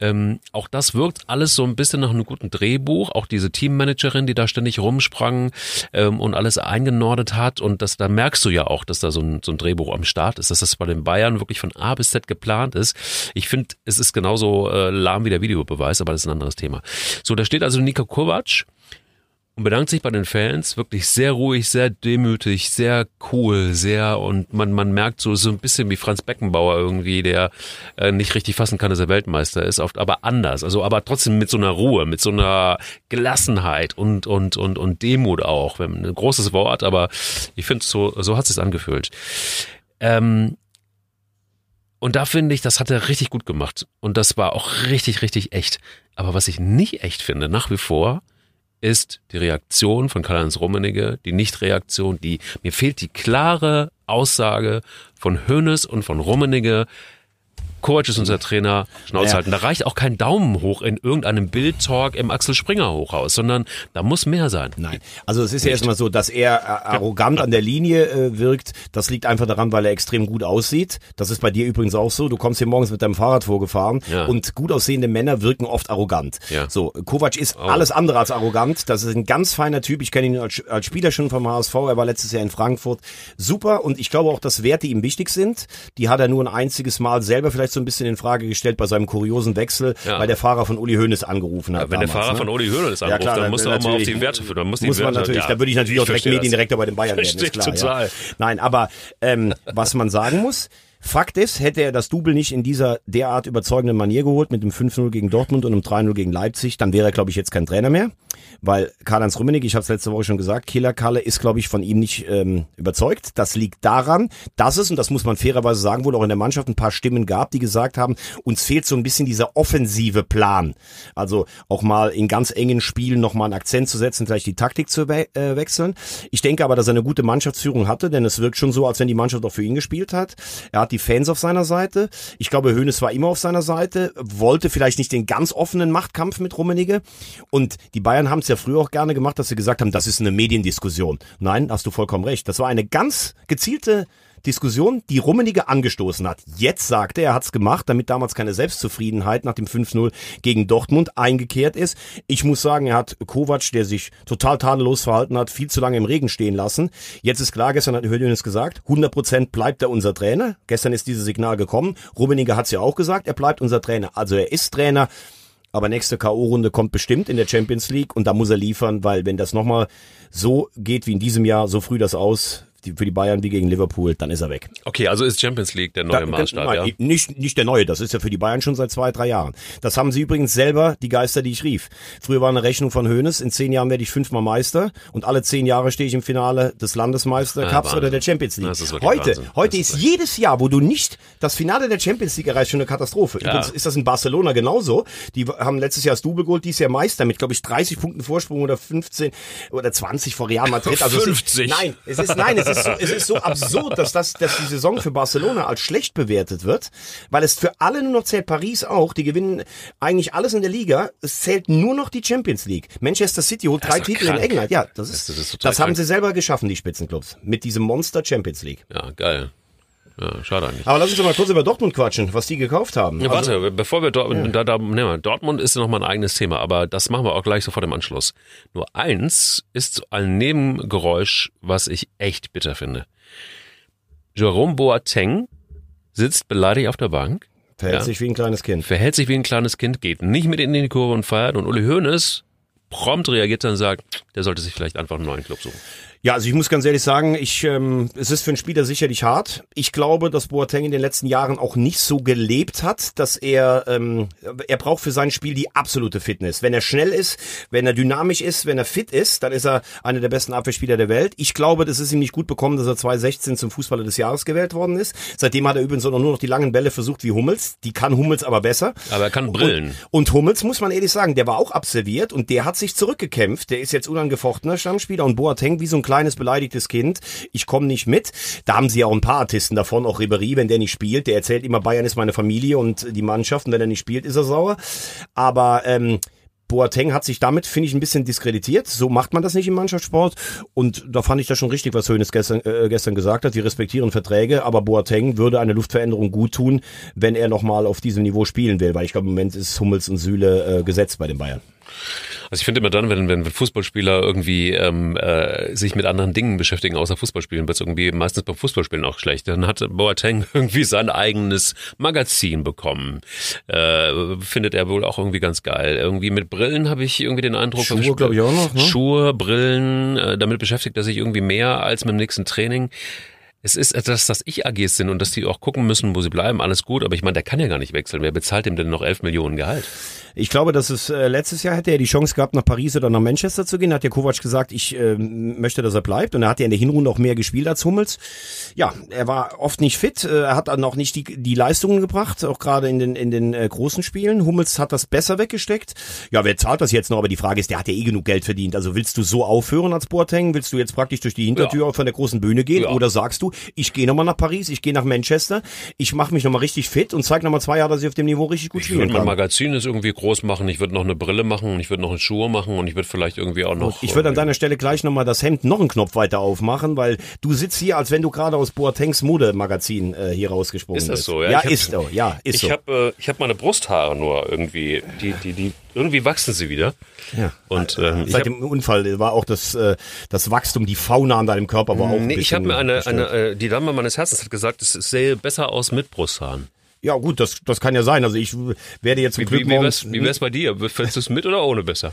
Speaker 1: Ähm, auch das wirkt alles so ein bisschen nach einem guten Drehbuch. Auch diese Teammanagerin, die da ständig rumsprang ähm, und alles eingenordet hat. Und das, da merkst du ja auch, dass da so ein, so ein Drehbuch am Start ist, dass das bei den Bayern wirklich von A bis Z geplant ist. Ich finde, es ist genauso äh, lahm wie der Videobeweis, aber das ist ein anderes Thema. So, da steht also Nika Kovac und bedankt sich bei den Fans, wirklich sehr ruhig, sehr demütig, sehr cool, sehr und man man merkt so so ein bisschen wie Franz Beckenbauer irgendwie, der äh, nicht richtig fassen kann, dass er Weltmeister ist, oft aber anders, also aber trotzdem mit so einer Ruhe, mit so einer Gelassenheit und und und und Demut auch, wenn ein großes Wort, aber ich finde so so hat es angefühlt. Ähm, und da finde ich, das hat er richtig gut gemacht. Und das war auch richtig, richtig echt. Aber was ich nicht echt finde, nach wie vor, ist die Reaktion von Karl-Heinz Rummenigge, die Nichtreaktion, die, mir fehlt die klare Aussage von Hönes und von Rummenigge, Kovac ist unser Trainer, Schnauze halten. Da reicht auch kein Daumen hoch in irgendeinem Bildtalk im Axel Springer Hochhaus, sondern da muss mehr sein.
Speaker 2: Nein. Also es ist ja erstmal so, dass er äh, arrogant an der Linie äh, wirkt. Das liegt einfach daran, weil er extrem gut aussieht. Das ist bei dir übrigens auch so. Du kommst hier morgens mit deinem Fahrrad vorgefahren
Speaker 1: Ja.
Speaker 2: und gut aussehende Männer wirken oft arrogant.
Speaker 1: Ja. Oh.
Speaker 2: So, Kovac ist alles andere als arrogant. Das ist ein ganz feiner Typ. Ich kenne ihn als, als Spieler schon vom HSV. Er war letztes Jahr in Frankfurt. Super. Und ich glaube auch, dass Werte ihm wichtig sind. Die hat er nur ein einziges Mal selber vielleicht so ein bisschen in Frage gestellt bei seinem kuriosen Wechsel,
Speaker 1: Ja.
Speaker 2: weil der Fahrer von Uli Hoeneß angerufen hat.
Speaker 1: Wenn der
Speaker 2: damals,
Speaker 1: Fahrer
Speaker 2: ne?
Speaker 1: von Uli Hoeneß anruft,
Speaker 2: klar,
Speaker 1: dann musst du auch mal auf die Werte für, dann muss
Speaker 2: muss man
Speaker 1: Werte,
Speaker 2: natürlich,
Speaker 1: ja.
Speaker 2: da würde ich natürlich auch direkt. Mediendirektor bei den Bayern werden, ist klar.
Speaker 1: total.
Speaker 2: Ja. Nein, aber ähm, was man sagen muss, Fakt ist, hätte er das Double nicht in dieser derart überzeugenden Manier geholt, mit dem 5-0 gegen Dortmund und einem 3-0 gegen Leipzig, dann wäre er, glaube ich, jetzt kein Trainer mehr. Weil Karl-Heinz Rummenigge, ich habe es letzte Woche schon gesagt, Killer Kalle ist, glaube ich, von ihm nicht ähm, überzeugt. Das liegt daran, dass es, und das muss man fairerweise sagen, wohl auch in der Mannschaft ein paar Stimmen gab, die gesagt haben, uns fehlt so ein bisschen dieser offensive Plan. Also auch mal in ganz engen Spielen nochmal einen Akzent zu setzen, vielleicht die Taktik zu we äh, wechseln. Ich denke aber, dass er eine gute Mannschaftsführung hatte, denn es wirkt schon so, als wenn die Mannschaft auch für ihn gespielt hat. Er hat die Fans auf seiner Seite. Ich glaube, Hoeneß war immer auf seiner Seite, wollte vielleicht nicht den ganz offenen Machtkampf mit Rummenigge. Und die Bayern haben es ja früher auch gerne gemacht, dass sie gesagt haben, das ist eine Mediendiskussion. Nein, hast du vollkommen recht. Das war eine ganz gezielte Diskussion, die Rummenigge angestoßen hat. Jetzt sagt er, er hat's gemacht, damit damals keine Selbstzufriedenheit nach dem 5-0 gegen Dortmund eingekehrt ist. Ich muss sagen, er hat Kovac, der sich total tadellos verhalten hat, viel zu lange im Regen stehen lassen. Jetzt ist klar, gestern hat Hödönes gesagt, 100% bleibt er unser Trainer. Gestern ist dieses Signal gekommen. Rummenigge hat's ja auch gesagt, er bleibt unser Trainer. Also er ist Trainer. Aber nächste K.O.-Runde kommt bestimmt in der Champions League und da muss er liefern, weil wenn das nochmal so geht wie in diesem Jahr, so früh das aus, die, für die Bayern wie gegen Liverpool, dann ist er weg.
Speaker 1: Okay, also ist Champions League der neue da, Maßstab,
Speaker 2: nein,
Speaker 1: ja?
Speaker 2: Nicht, nicht der neue, das ist ja für die Bayern schon seit zwei, drei Jahren. Das haben sie übrigens selber, die Geister, die ich rief. Früher war eine Rechnung von Hoeneß, in zehn Jahren werde ich fünfmal Meister und alle zehn Jahre stehe ich im Finale des Landesmeistercups ja, oder der Champions League. heute, Wahnsinn. heute ist, ist jedes Jahr, wo du nicht das Finale der Champions League erreichst, schon eine Katastrophe. Ja. Übrigens ist das in Barcelona genauso. Die haben letztes Jahr das Double geholt, dieses Jahr Meister mit, glaube ich, 30 Punkten Vorsprung oder 15 oder 20 vor Real Madrid.
Speaker 1: Also 50.
Speaker 2: Es ist, nein, es ist, nein, es ist so, es ist so absurd, dass das, dass die Saison für Barcelona als schlecht bewertet wird, weil es für alle nur noch zählt. Paris auch, die gewinnen eigentlich alles in der Liga. Es zählt nur noch die Champions League. Manchester City holt drei Titel krank. in England. Ja, das ist, das, ist das haben sie selber geschaffen, die Spitzenclubs, mit diesem Monster Champions League.
Speaker 1: Ja, geil. Ja, schade eigentlich.
Speaker 2: Aber lass uns doch mal kurz über Dortmund quatschen, was die gekauft haben.
Speaker 1: Ja, also, warte, bevor wir Dortmund, ja. da, da, ne, Dortmund ist noch mal ein eigenes Thema, aber das machen wir auch gleich sofort im Anschluss. Nur eins ist ein Nebengeräusch, was ich echt bitter finde. Jerome Boateng sitzt beleidigt auf der Bank.
Speaker 2: Verhält ja, sich wie ein kleines Kind.
Speaker 1: Verhält sich wie ein kleines Kind, geht nicht mit in die Kurve und feiert. Und Uli Hoeneß prompt reagiert dann und sagt, der sollte sich vielleicht einfach einen neuen Club suchen.
Speaker 2: Ja, also ich muss ganz ehrlich sagen, ich, ähm, es ist für einen Spieler sicherlich hart. Ich glaube, dass Boateng in den letzten Jahren auch nicht so gelebt hat, dass er, ähm, er braucht für sein Spiel die absolute Fitness. Wenn er schnell ist, wenn er dynamisch ist, wenn er fit ist, dann ist er einer der besten Abwehrspieler der Welt. Ich glaube, das ist ihm nicht gut bekommen, dass er 2016 zum Fußballer des Jahres gewählt worden ist. Seitdem hat er übrigens auch nur noch die langen Bälle versucht wie Hummels. Die kann Hummels aber besser.
Speaker 1: Aber er kann brillen.
Speaker 2: Und, und Hummels, muss man ehrlich sagen, der war auch absolviert und der hat sich zurückgekämpft. Der ist jetzt unangefochtener Stammspieler und Boateng wie so ein kleines beleidigtes Kind, ich komme nicht mit. Da haben sie ja auch ein paar Artisten davon, auch Ribery, wenn der nicht spielt, der erzählt immer, Bayern ist meine Familie und die Mannschaft und wenn er nicht spielt, ist er sauer. Aber ähm, Boateng hat sich damit, finde ich, ein bisschen diskreditiert. So macht man das nicht im Mannschaftssport. Und da fand ich das schon richtig, was Hönes gestern, äh, gestern gesagt hat. Wir respektieren Verträge, aber Boateng würde eine Luftveränderung gut tun, wenn er nochmal auf diesem Niveau spielen will. Weil ich glaube, im Moment ist Hummels und Süle äh, gesetzt bei den Bayern.
Speaker 1: Also ich finde immer dann, wenn, wenn Fußballspieler irgendwie ähm, äh, sich mit anderen Dingen beschäftigen, außer Fußballspielen, wird es irgendwie meistens beim Fußballspielen auch schlecht. Dann hat Boateng irgendwie sein eigenes Magazin bekommen. Äh, findet er wohl auch irgendwie ganz geil. Irgendwie mit Brillen habe ich irgendwie den Eindruck.
Speaker 2: Schuhe, glaube ich, auch noch. Ne?
Speaker 1: Schuhe, Brillen, äh, damit beschäftigt er sich irgendwie mehr als mit dem nächsten Training es ist etwas, dass ich AGs sind und dass die auch gucken müssen, wo sie bleiben, alles gut, aber ich meine, der kann ja gar nicht wechseln. Wer bezahlt ihm denn noch 11 Millionen Gehalt?
Speaker 2: Ich glaube, dass es äh, letztes Jahr hätte er die Chance gehabt, nach Paris oder nach Manchester zu gehen. Hat ja Kovac gesagt, ich äh, möchte, dass er bleibt. Und er hat ja in der Hinrunde auch mehr gespielt als Hummels. Ja, er war oft nicht fit. Äh, er hat dann auch nicht die, die Leistungen gebracht, auch gerade in den, in den äh, großen Spielen. Hummels hat das besser weggesteckt. Ja, wer zahlt das jetzt noch? Aber die Frage ist, der hat ja eh genug Geld verdient. Also willst du so aufhören als Boateng? Willst du jetzt praktisch durch die Hintertür ja. von der großen Bühne gehen? Ja. Oder sagst du, ich gehe nochmal nach Paris, ich gehe nach Manchester, ich mache mich nochmal richtig fit und zeige nochmal zwei Jahre, dass ich auf dem Niveau richtig gut spielen kann.
Speaker 1: Magazin ist irgendwie groß machen. Ich würde noch eine Brille machen und ich würde noch eine Schuhe machen und ich würde vielleicht irgendwie auch noch.
Speaker 2: Ich würde an deiner Stelle gleich nochmal das Hemd noch einen Knopf weiter aufmachen, weil du sitzt hier, als wenn du gerade aus Boatengs Modemagazin äh, hier rausgesprungen bist.
Speaker 1: Ist das so?
Speaker 2: Ja, ja ist so. Ja, ist
Speaker 1: ich
Speaker 2: so.
Speaker 1: Habe, äh, ich habe meine Brusthaare nur irgendwie, die, die, die irgendwie wachsen sie wieder.
Speaker 2: Ja. Und ähm, seit dem Unfall war auch das äh, das Wachstum, die Fauna an deinem Körper war auch.
Speaker 1: Nee, ich habe mir eine, eine äh, die Dame meines Herzens hat gesagt, es sähe besser aus mit Brusthaaren.
Speaker 2: Ja, gut, das, das kann ja sein. Also ich werde jetzt zum
Speaker 1: wie,
Speaker 2: Glück
Speaker 1: wie, wie, wär's, wie wär's bei dir? Fändest du es mit oder ohne besser?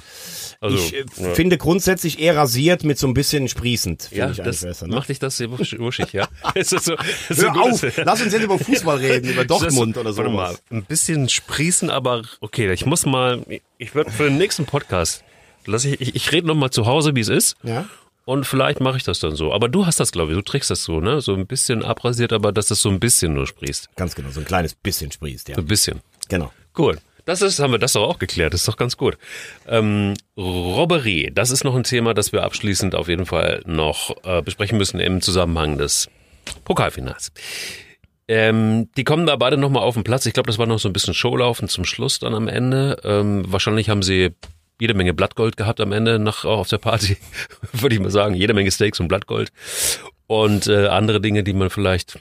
Speaker 1: Also,
Speaker 2: ich äh,
Speaker 1: ja.
Speaker 2: finde grundsätzlich eher rasiert mit so ein bisschen sprießend.
Speaker 1: Ja,
Speaker 2: ich
Speaker 1: das
Speaker 2: besser, ne?
Speaker 1: macht dich das sehr wusch- wuschig, ja. Ist so, es ist
Speaker 2: Hör
Speaker 1: ein
Speaker 2: auf, lass uns jetzt über Fußball reden, über Dortmund oder
Speaker 1: Warte mal, ein bisschen sprießen, aber okay, ich muss mal, ich würde für den nächsten Podcast, lass ich, ich, ich rede noch mal zu Hause, wie es ist.
Speaker 2: Ja?
Speaker 1: Und vielleicht mache ich das dann so. Aber du hast das, glaube ich, du trägst das so, ne? So ein bisschen abrasiert, aber dass das so ein bisschen nur sprießt.
Speaker 2: Ganz genau, so ein kleines bisschen sprießt, ja.
Speaker 1: So ein bisschen.
Speaker 2: Genau.
Speaker 1: Gut. Das ist, haben wir das doch auch geklärt. Das ist doch ganz gut. Ähm, Robberie, das ist noch ein Thema, das wir abschließend auf jeden Fall noch äh, besprechen müssen im Zusammenhang des Pokalfinals. Ähm, die kommen da beide nochmal auf den Platz. Ich glaube, das war noch so ein bisschen Showlaufen zum Schluss dann am Ende. Ähm, wahrscheinlich haben sie jede Menge Blattgold gehabt am Ende nach, auch auf der Party, würde ich mal sagen. Jede Menge Steaks und Blattgold. Und äh, andere Dinge, die man vielleicht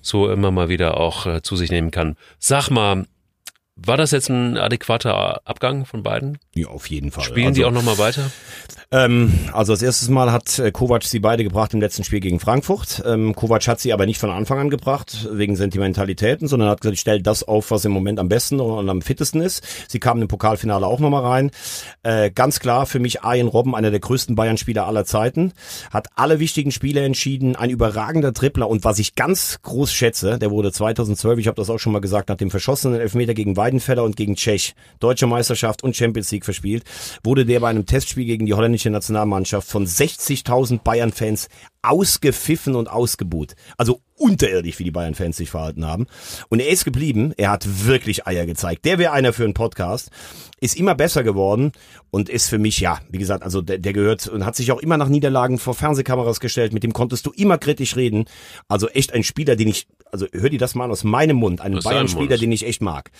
Speaker 1: so immer mal wieder auch äh, zu sich nehmen kann. Sag mal, war das jetzt ein adäquater Abgang von beiden?
Speaker 2: Ja, auf jeden Fall.
Speaker 1: Spielen
Speaker 2: also,
Speaker 1: die auch nochmal weiter?
Speaker 2: Ähm, also das erste Mal hat äh, Kovac sie beide gebracht im letzten Spiel gegen Frankfurt. Ähm, Kovac hat sie aber nicht von Anfang an gebracht, wegen Sentimentalitäten, sondern hat gesagt, ich stelle das auf, was im Moment am besten und am fittesten ist. Sie kamen im Pokalfinale auch nochmal rein. Äh, ganz klar für mich Arjen Robben, einer der größten Bayern-Spieler aller Zeiten, hat alle wichtigen Spiele entschieden, ein überragender Tripler und was ich ganz groß schätze, der wurde 2012, ich habe das auch schon mal gesagt, nach dem verschossenen Elfmeter gegen Weidenfeller und gegen Tschech, Deutsche Meisterschaft und Champions League verspielt, wurde der bei einem Testspiel gegen die holländische Nationalmannschaft von 60.000 Bayern-Fans ausgepfiffen und ausgebuht. Also unterirdisch, wie die Bayern-Fans sich verhalten haben. Und er ist geblieben. Er hat wirklich Eier gezeigt. Der wäre einer für einen Podcast. Ist immer besser geworden und ist für mich, ja, wie gesagt, also der, der gehört und hat sich auch immer nach Niederlagen vor Fernsehkameras gestellt. Mit dem konntest du immer kritisch reden. Also echt ein Spieler, den ich, also hör dir das mal an aus meinem Mund. Einen Bayern-Spieler, den ich echt mag.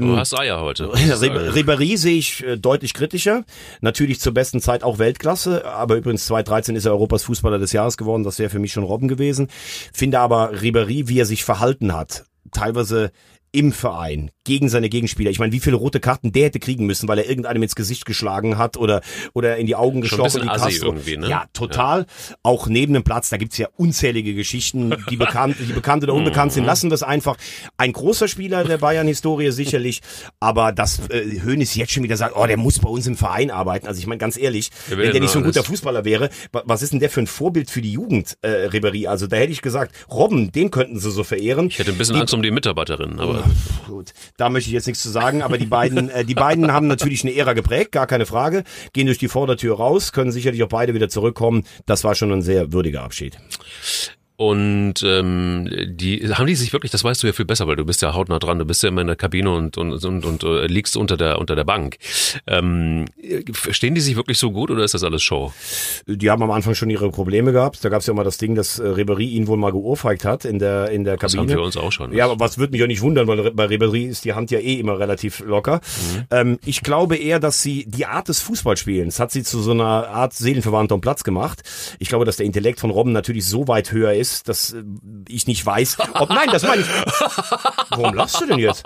Speaker 1: Du hast Eier heute.
Speaker 2: Rib- Ribéry sehe ich äh, deutlich kritischer. Natürlich zur besten Zeit auch Weltklasse, aber übrigens 2013 ist er Europas Fußballer des Jahres geworden. Das wäre für mich schon Robben gewesen. Finde aber Ribéry, wie er sich verhalten hat, teilweise im Verein, gegen seine Gegenspieler. Ich meine, wie viele rote Karten der hätte kriegen müssen, weil er irgendeinem ins Gesicht geschlagen hat oder, oder in die Augen
Speaker 1: Schon ein
Speaker 2: Castro.
Speaker 1: irgendwie, ne?
Speaker 2: Ja, total. Auch neben dem Platz, da gibt's ja unzählige Geschichten, die bekannt, die bekannt oder unbekannt
Speaker 1: Mhm.
Speaker 2: sind. Lassen wir es einfach. Ein großer Spieler der Bayern-Historie sicherlich, aber dass äh, Hönes jetzt schon wieder sagt, oh, der muss bei uns im Verein arbeiten. Also ich meine, ganz ehrlich,
Speaker 1: will
Speaker 2: wenn der nicht so ein guter Fußballer wäre, wa- was ist denn der für ein Vorbild für die Jugend, äh, Ribéry? Also da hätte ich gesagt, Robben, den könnten sie so verehren.
Speaker 1: Ich hätte ein bisschen Angst um die Mitarbeiterinnen, aber
Speaker 2: Gut, da möchte ich jetzt nichts zu sagen, aber die beiden, äh, die beiden haben natürlich eine Ära geprägt, gar keine Frage, gehen durch die Vordertür raus, können sicherlich auch beide wieder zurückkommen. Das war schon ein sehr würdiger Abschied.
Speaker 1: Und ähm, die haben die sich wirklich, das weißt du ja viel besser, weil du bist ja hautnah dran, du bist ja immer in der Kabine und und und, und äh, liegst unter der unter der Bank. Ähm, verstehen die sich wirklich so gut oder ist das alles Show?
Speaker 2: Die haben am Anfang schon ihre Probleme gehabt. Da gab es ja mal das Ding, dass äh, Ribéry ihn wohl mal geohrfeigt hat in der in der
Speaker 1: Das
Speaker 2: Kabine.
Speaker 1: haben wir uns auch schon.
Speaker 2: Ja, aber was würde mich auch nicht wundern, weil bei Ribéry ist die Hand ja eh immer relativ locker. Ähm, ich glaube eher, dass sie die Art des Fußballspielens hat sie zu so einer Art Seelenverwandter und Platz gemacht. Ich glaube, dass der Intellekt von Robben natürlich so weit höher ist, dass äh, ich nicht weiß, ob nein, das meine ich. Warum lachst du denn jetzt?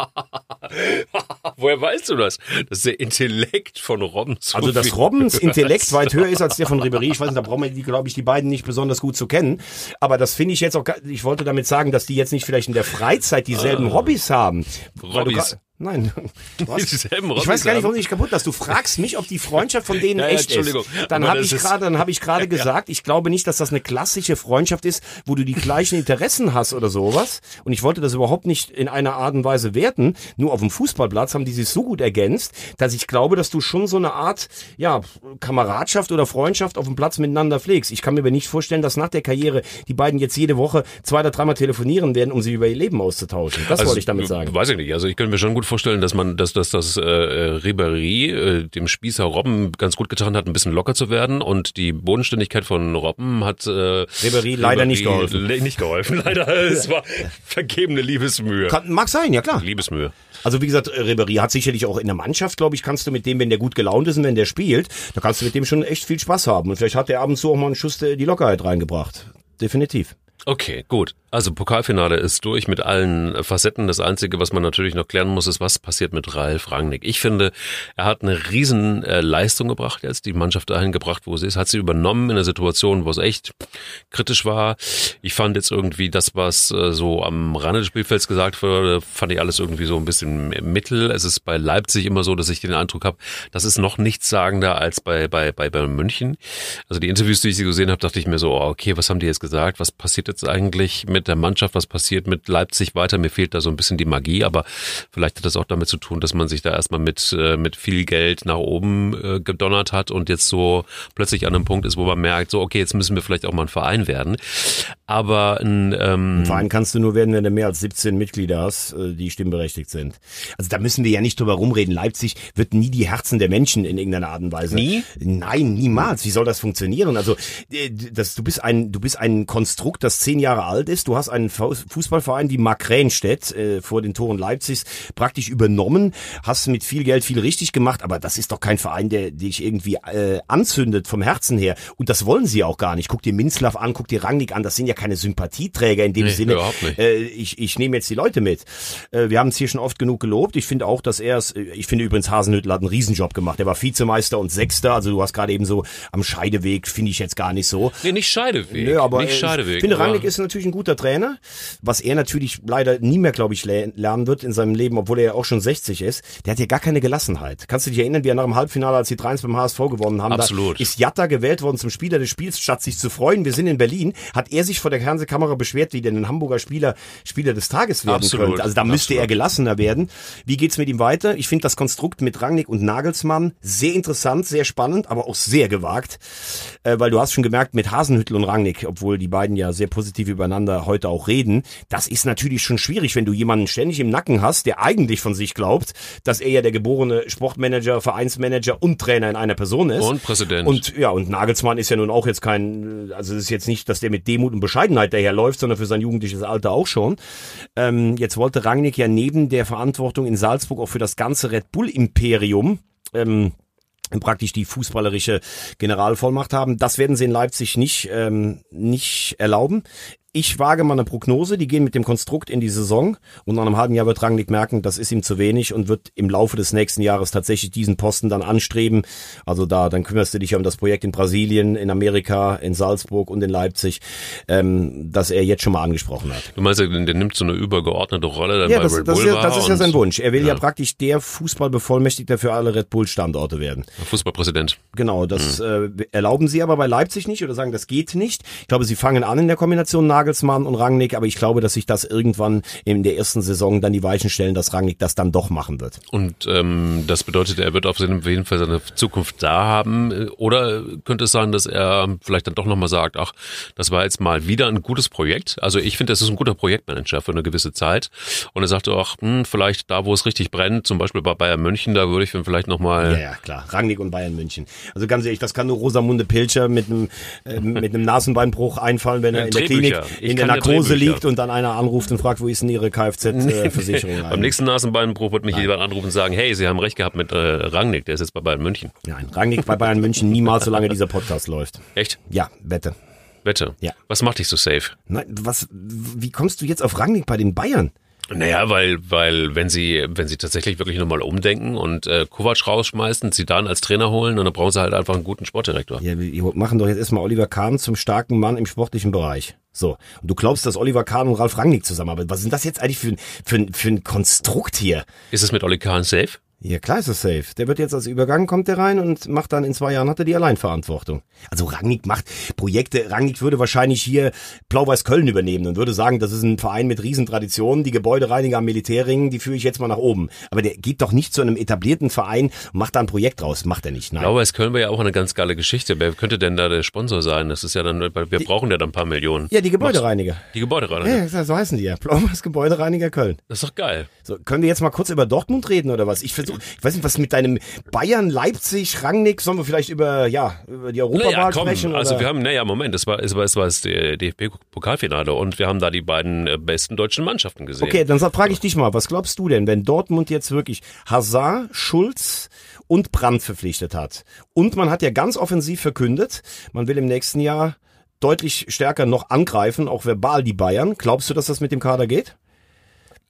Speaker 1: Woher weißt du das? Dass der Intellekt von Robben so
Speaker 2: Also, dass Robbens Intellekt
Speaker 1: ist.
Speaker 2: weit höher ist als der von Ribéry. Ich weiß nicht, da brauchen wir die, glaube ich, die beiden nicht besonders gut zu kennen. Aber das finde ich jetzt auch, ich wollte damit sagen, dass die jetzt nicht vielleicht in der Freizeit dieselben Hobbys haben.
Speaker 1: Hobbys.
Speaker 2: Nein. Was?
Speaker 1: Dieselben
Speaker 2: Ich weiß gar nicht, warum du dich kaputt hast. Du fragst mich, ob die Freundschaft von denen
Speaker 1: Ja, ja,
Speaker 2: echt ist. Dann habe ich gerade, dann habe ich gerade gesagt, ich glaube nicht, dass das eine klassische Freundschaft ist, wo du die gleichen Interessen hast oder sowas. Und ich wollte das überhaupt nicht in einer Art und Weise werten. Nur auf dem Fußballplatz haben die sich so gut ergänzt, dass ich glaube, dass du schon so eine Art, ja, Kameradschaft oder Freundschaft auf dem Platz miteinander pflegst. Ich kann mir aber nicht vorstellen, dass nach der Karriere die beiden jetzt jede Woche zwei oder dreimal telefonieren werden, um sich über ihr Leben auszutauschen. Das wollte ich damit sagen.
Speaker 1: Weiß ich nicht. Also ich könnte mir schon gut vorstellen, dass man, dass, dass das äh, Ribéry äh, dem Spießer Robben ganz gut getan hat, ein bisschen locker zu werden und die Bodenständigkeit von Robben hat äh,
Speaker 2: Ribéry leider nicht geholfen.
Speaker 1: le- Nicht geholfen, leider. Es war vergebene Liebesmühe.
Speaker 2: Kann, mag sein, ja klar.
Speaker 1: Liebesmühe.
Speaker 2: Also wie gesagt, Ribéry hat sicherlich auch in der Mannschaft, glaube ich, kannst du mit dem, wenn der gut gelaunt ist und wenn der spielt, da kannst du mit dem schon echt viel Spaß haben. Und vielleicht hat der ab und zu auch mal einen Schuss äh, die Lockerheit reingebracht. Definitiv.
Speaker 1: Okay, gut. Also Pokalfinale ist durch mit allen Facetten. Das Einzige, was man natürlich noch klären muss, ist, was passiert mit Ralf Rangnick. Ich finde, er hat eine riesen äh, Leistung gebracht jetzt, die Mannschaft dahin gebracht, wo sie ist, hat sie übernommen in einer Situation, wo es echt kritisch war. Ich fand jetzt irgendwie das, was äh, so am Rande des Spielfelds gesagt wurde, fand ich alles irgendwie so ein bisschen mittel. Es ist bei Leipzig immer so, dass ich den Eindruck habe, das ist noch nichts sagender als bei, bei, bei, bei München. Also die Interviews, die ich gesehen habe, dachte ich mir so, oh, okay, was haben die jetzt gesagt? Was passiert jetzt eigentlich mit der Mannschaft? Was passiert mit Leipzig weiter? Mir fehlt da so ein bisschen die Magie, aber vielleicht hat das auch damit zu tun, dass man sich da erstmal mit, äh, mit viel Geld nach oben äh, gedonnert hat und jetzt so plötzlich an einem Punkt ist, wo man merkt, so, okay, jetzt müssen wir vielleicht auch mal ein Verein werden. Aber ein, ähm,
Speaker 2: ein Verein kannst du nur werden, wenn du mehr als 17 Mitglieder hast, äh, die stimmberechtigt sind. Also da müssen wir ja nicht drüber rumreden. Leipzig wird nie die Herzen der Menschen in irgendeiner Art und Weise.
Speaker 1: Nie?
Speaker 2: Nein, niemals. Wie soll das funktionieren? Also das, du bist ein, du bist ein Konstrukt, das zehn Jahre alt ist. Du hast einen Fußballverein wie Mark Ränstedt äh, vor den Toren Leipzigs praktisch übernommen, hast mit viel Geld viel richtig gemacht, aber das ist doch kein Verein, der dich irgendwie äh, anzündet vom Herzen her. Und das wollen sie auch gar nicht. Guck dir Minzlaff an, guck dir Rangnick an. Das sind ja keine Sympathieträger in dem
Speaker 1: Nee,
Speaker 2: Sinne. Äh, ich, ich nehme jetzt die Leute mit. Äh, wir haben es hier schon oft genug gelobt. Ich finde auch, dass er es, äh, ich finde übrigens Hasenhüttl hat einen Riesenjob gemacht. Er war Vizemeister und Sechster. Also du hast gerade eben so am Scheideweg, finde ich jetzt gar nicht so.
Speaker 1: nee, nicht Scheideweg.
Speaker 2: Nö, aber
Speaker 1: nicht
Speaker 2: äh,
Speaker 1: Scheideweg.
Speaker 2: ich finde, Rangnick ist natürlich ein guter Trainer, was er natürlich leider nie mehr, glaube ich, le- lernen wird in seinem Leben, obwohl er ja auch schon 60 ist. Der hat ja gar keine Gelassenheit. Kannst du dich erinnern, wie er nach dem Halbfinale, als die 3 beim HSV gewonnen haben,
Speaker 1: Absolut.
Speaker 2: da ist Jatta gewählt worden zum Spieler des Spiels, statt sich zu freuen, wir sind in Berlin, hat er sich vor der Fernsehkamera beschwert, wie denn ein Hamburger Spieler Spieler des Tages werden
Speaker 1: Absolut.
Speaker 2: könnte. Also da müsste
Speaker 1: Absolut.
Speaker 2: er gelassener werden. Wie geht's mit ihm weiter? Ich finde das Konstrukt mit Rangnick und Nagelsmann sehr interessant, sehr spannend, aber auch sehr gewagt, äh, weil du hast schon gemerkt, mit Hasenhüttel und Rangnick, obwohl die beiden ja sehr positiv übereinander heute auch reden, das ist natürlich schon schwierig, wenn du jemanden ständig im Nacken hast, der eigentlich von sich glaubt, dass er ja der geborene Sportmanager, Vereinsmanager und Trainer in einer Person ist.
Speaker 1: Und Präsident.
Speaker 2: Und ja, und Nagelsmann ist ja nun auch jetzt kein, also es ist jetzt nicht, dass der mit Demut und Bescheidenheit daherläuft, sondern für sein jugendliches Alter auch schon. Ähm, jetzt wollte Rangnick ja neben der Verantwortung in Salzburg auch für das ganze Red Bull Imperium ähm, praktisch die fußballerische Generalvollmacht haben. Das werden sie in Leipzig nicht, ähm, nicht erlauben. Ich wage mal eine Prognose, die gehen mit dem Konstrukt in die Saison und nach einem halben Jahr wird Rangnick merken, das ist ihm zu wenig und wird im Laufe des nächsten Jahres tatsächlich diesen Posten dann anstreben. Also da, dann kümmerst du dich ja um das Projekt in Brasilien, in Amerika, in Salzburg und in Leipzig, ähm, das er jetzt schon mal angesprochen hat.
Speaker 1: Du meinst, der, der nimmt so eine übergeordnete Rolle dann
Speaker 2: Ja,
Speaker 1: bei
Speaker 2: das,
Speaker 1: Red
Speaker 2: das,
Speaker 1: Bull
Speaker 2: ist ja, das ist ja sein Wunsch. Er will ja,
Speaker 1: Ja.
Speaker 2: praktisch der Fußballbevollmächtigter für alle Red Bull Standorte werden.
Speaker 1: Fußballpräsident.
Speaker 2: Genau, das äh, erlauben sie aber bei Leipzig nicht oder sagen, das geht nicht. Ich glaube, sie fangen an in der Kombination Nagelsmann und Rangnick, aber ich glaube, dass sich das irgendwann in der ersten Saison dann die Weichen stellen, dass Rangnick das dann doch machen wird.
Speaker 1: Und ähm, das bedeutet, er wird auf jeden Fall seine Zukunft da haben. Oder könnte es sein, dass er vielleicht dann doch nochmal sagt, ach, das war jetzt mal wieder ein gutes Projekt. Also ich finde, das ist ein guter Projektmanager für eine gewisse Zeit. Und er sagte auch, hm, vielleicht da, wo es richtig brennt, zum Beispiel bei Bayern München, da würde ich dann vielleicht nochmal...
Speaker 2: Ja, ja, klar. Rangnick und Bayern München. Also ganz ehrlich, das kann nur Rosamunde Pilcher mit einem äh, mit einem Nasenbeinbruch einfallen, wenn er in der Klinik in der Narkose
Speaker 1: Drehbücher.
Speaker 2: liegt und dann einer anruft und fragt, wo ist denn Ihre Kfz-Versicherung?
Speaker 1: Beim nächsten Nasenbeinbruch wird mich jemand anrufen und sagen, hey, Sie haben recht gehabt mit äh, Rangnick, der ist jetzt bei Bayern München.
Speaker 2: Nein, Rangnick bei Bayern München niemals, solange dieser Podcast läuft.
Speaker 1: Echt?
Speaker 2: Ja, wette.
Speaker 1: Wette.
Speaker 2: Ja.
Speaker 1: Was macht dich so safe?
Speaker 2: Nein, was, wie kommst du jetzt auf Rangnick bei den Bayern?
Speaker 1: Naja, weil, weil wenn sie, wenn sie tatsächlich wirklich nochmal umdenken und äh, Kovac rausschmeißen, sie dann als Trainer holen und dann brauchen sie halt einfach einen guten Sportdirektor.
Speaker 2: Ja, wir machen doch jetzt erstmal Oliver Kahn zum starken Mann im sportlichen Bereich. So. Und du glaubst, dass Oliver Kahn und Ralf Rangnick zusammenarbeiten. Was sind das jetzt eigentlich für ein, für für ein Konstrukt hier?
Speaker 1: Ist es mit Oli Kahn safe?
Speaker 2: Ja, klar ist es safe. Der wird jetzt als Übergang, kommt der rein und macht dann in zwei Jahren hat er die Alleinverantwortung. Also Rangnick macht Projekte, Rangnick würde wahrscheinlich hier Blau-Weiß Köln übernehmen und würde sagen, das ist ein Verein mit Riesentraditionen, die Gebäudereiniger am Militärring, die führe ich jetzt mal nach oben. Aber der geht doch nicht zu einem etablierten Verein und macht da ein Projekt draus. Macht er nicht. Nein.
Speaker 1: Blau-Weiß Köln wäre ja auch eine ganz geile Geschichte. Wer könnte denn da der Sponsor sein? Das ist ja dann, wir brauchen ja dann ein paar Millionen.
Speaker 2: Ja, die Gebäudereiniger.
Speaker 1: Die Gebäudereiniger.
Speaker 2: Ja, so heißen die ja. Blau-Weiß Gebäudereiniger Köln.
Speaker 1: Das ist doch geil.
Speaker 2: So, können wir jetzt mal kurz über Dortmund reden oder was? Ich versuche, ich weiß nicht, was mit deinem Bayern, Leipzig, Rangnick, sollen wir vielleicht über, ja, über die Europawahl
Speaker 1: Naja, komm,
Speaker 2: sprechen?
Speaker 1: also
Speaker 2: oder?
Speaker 1: wir haben, naja, Moment, es war, es war, es war das DFB-Pokalfinale und wir haben da die beiden äh, besten deutschen Mannschaften gesehen.
Speaker 2: Okay, dann frage ich dich mal, was glaubst du denn, wenn Dortmund jetzt wirklich Hazard, Schulz und Brandt verpflichtet hat? Und man hat ja ganz offensiv verkündet, man will im nächsten Jahr deutlich stärker noch angreifen, auch verbal die Bayern. Glaubst du, dass das mit dem Kader geht?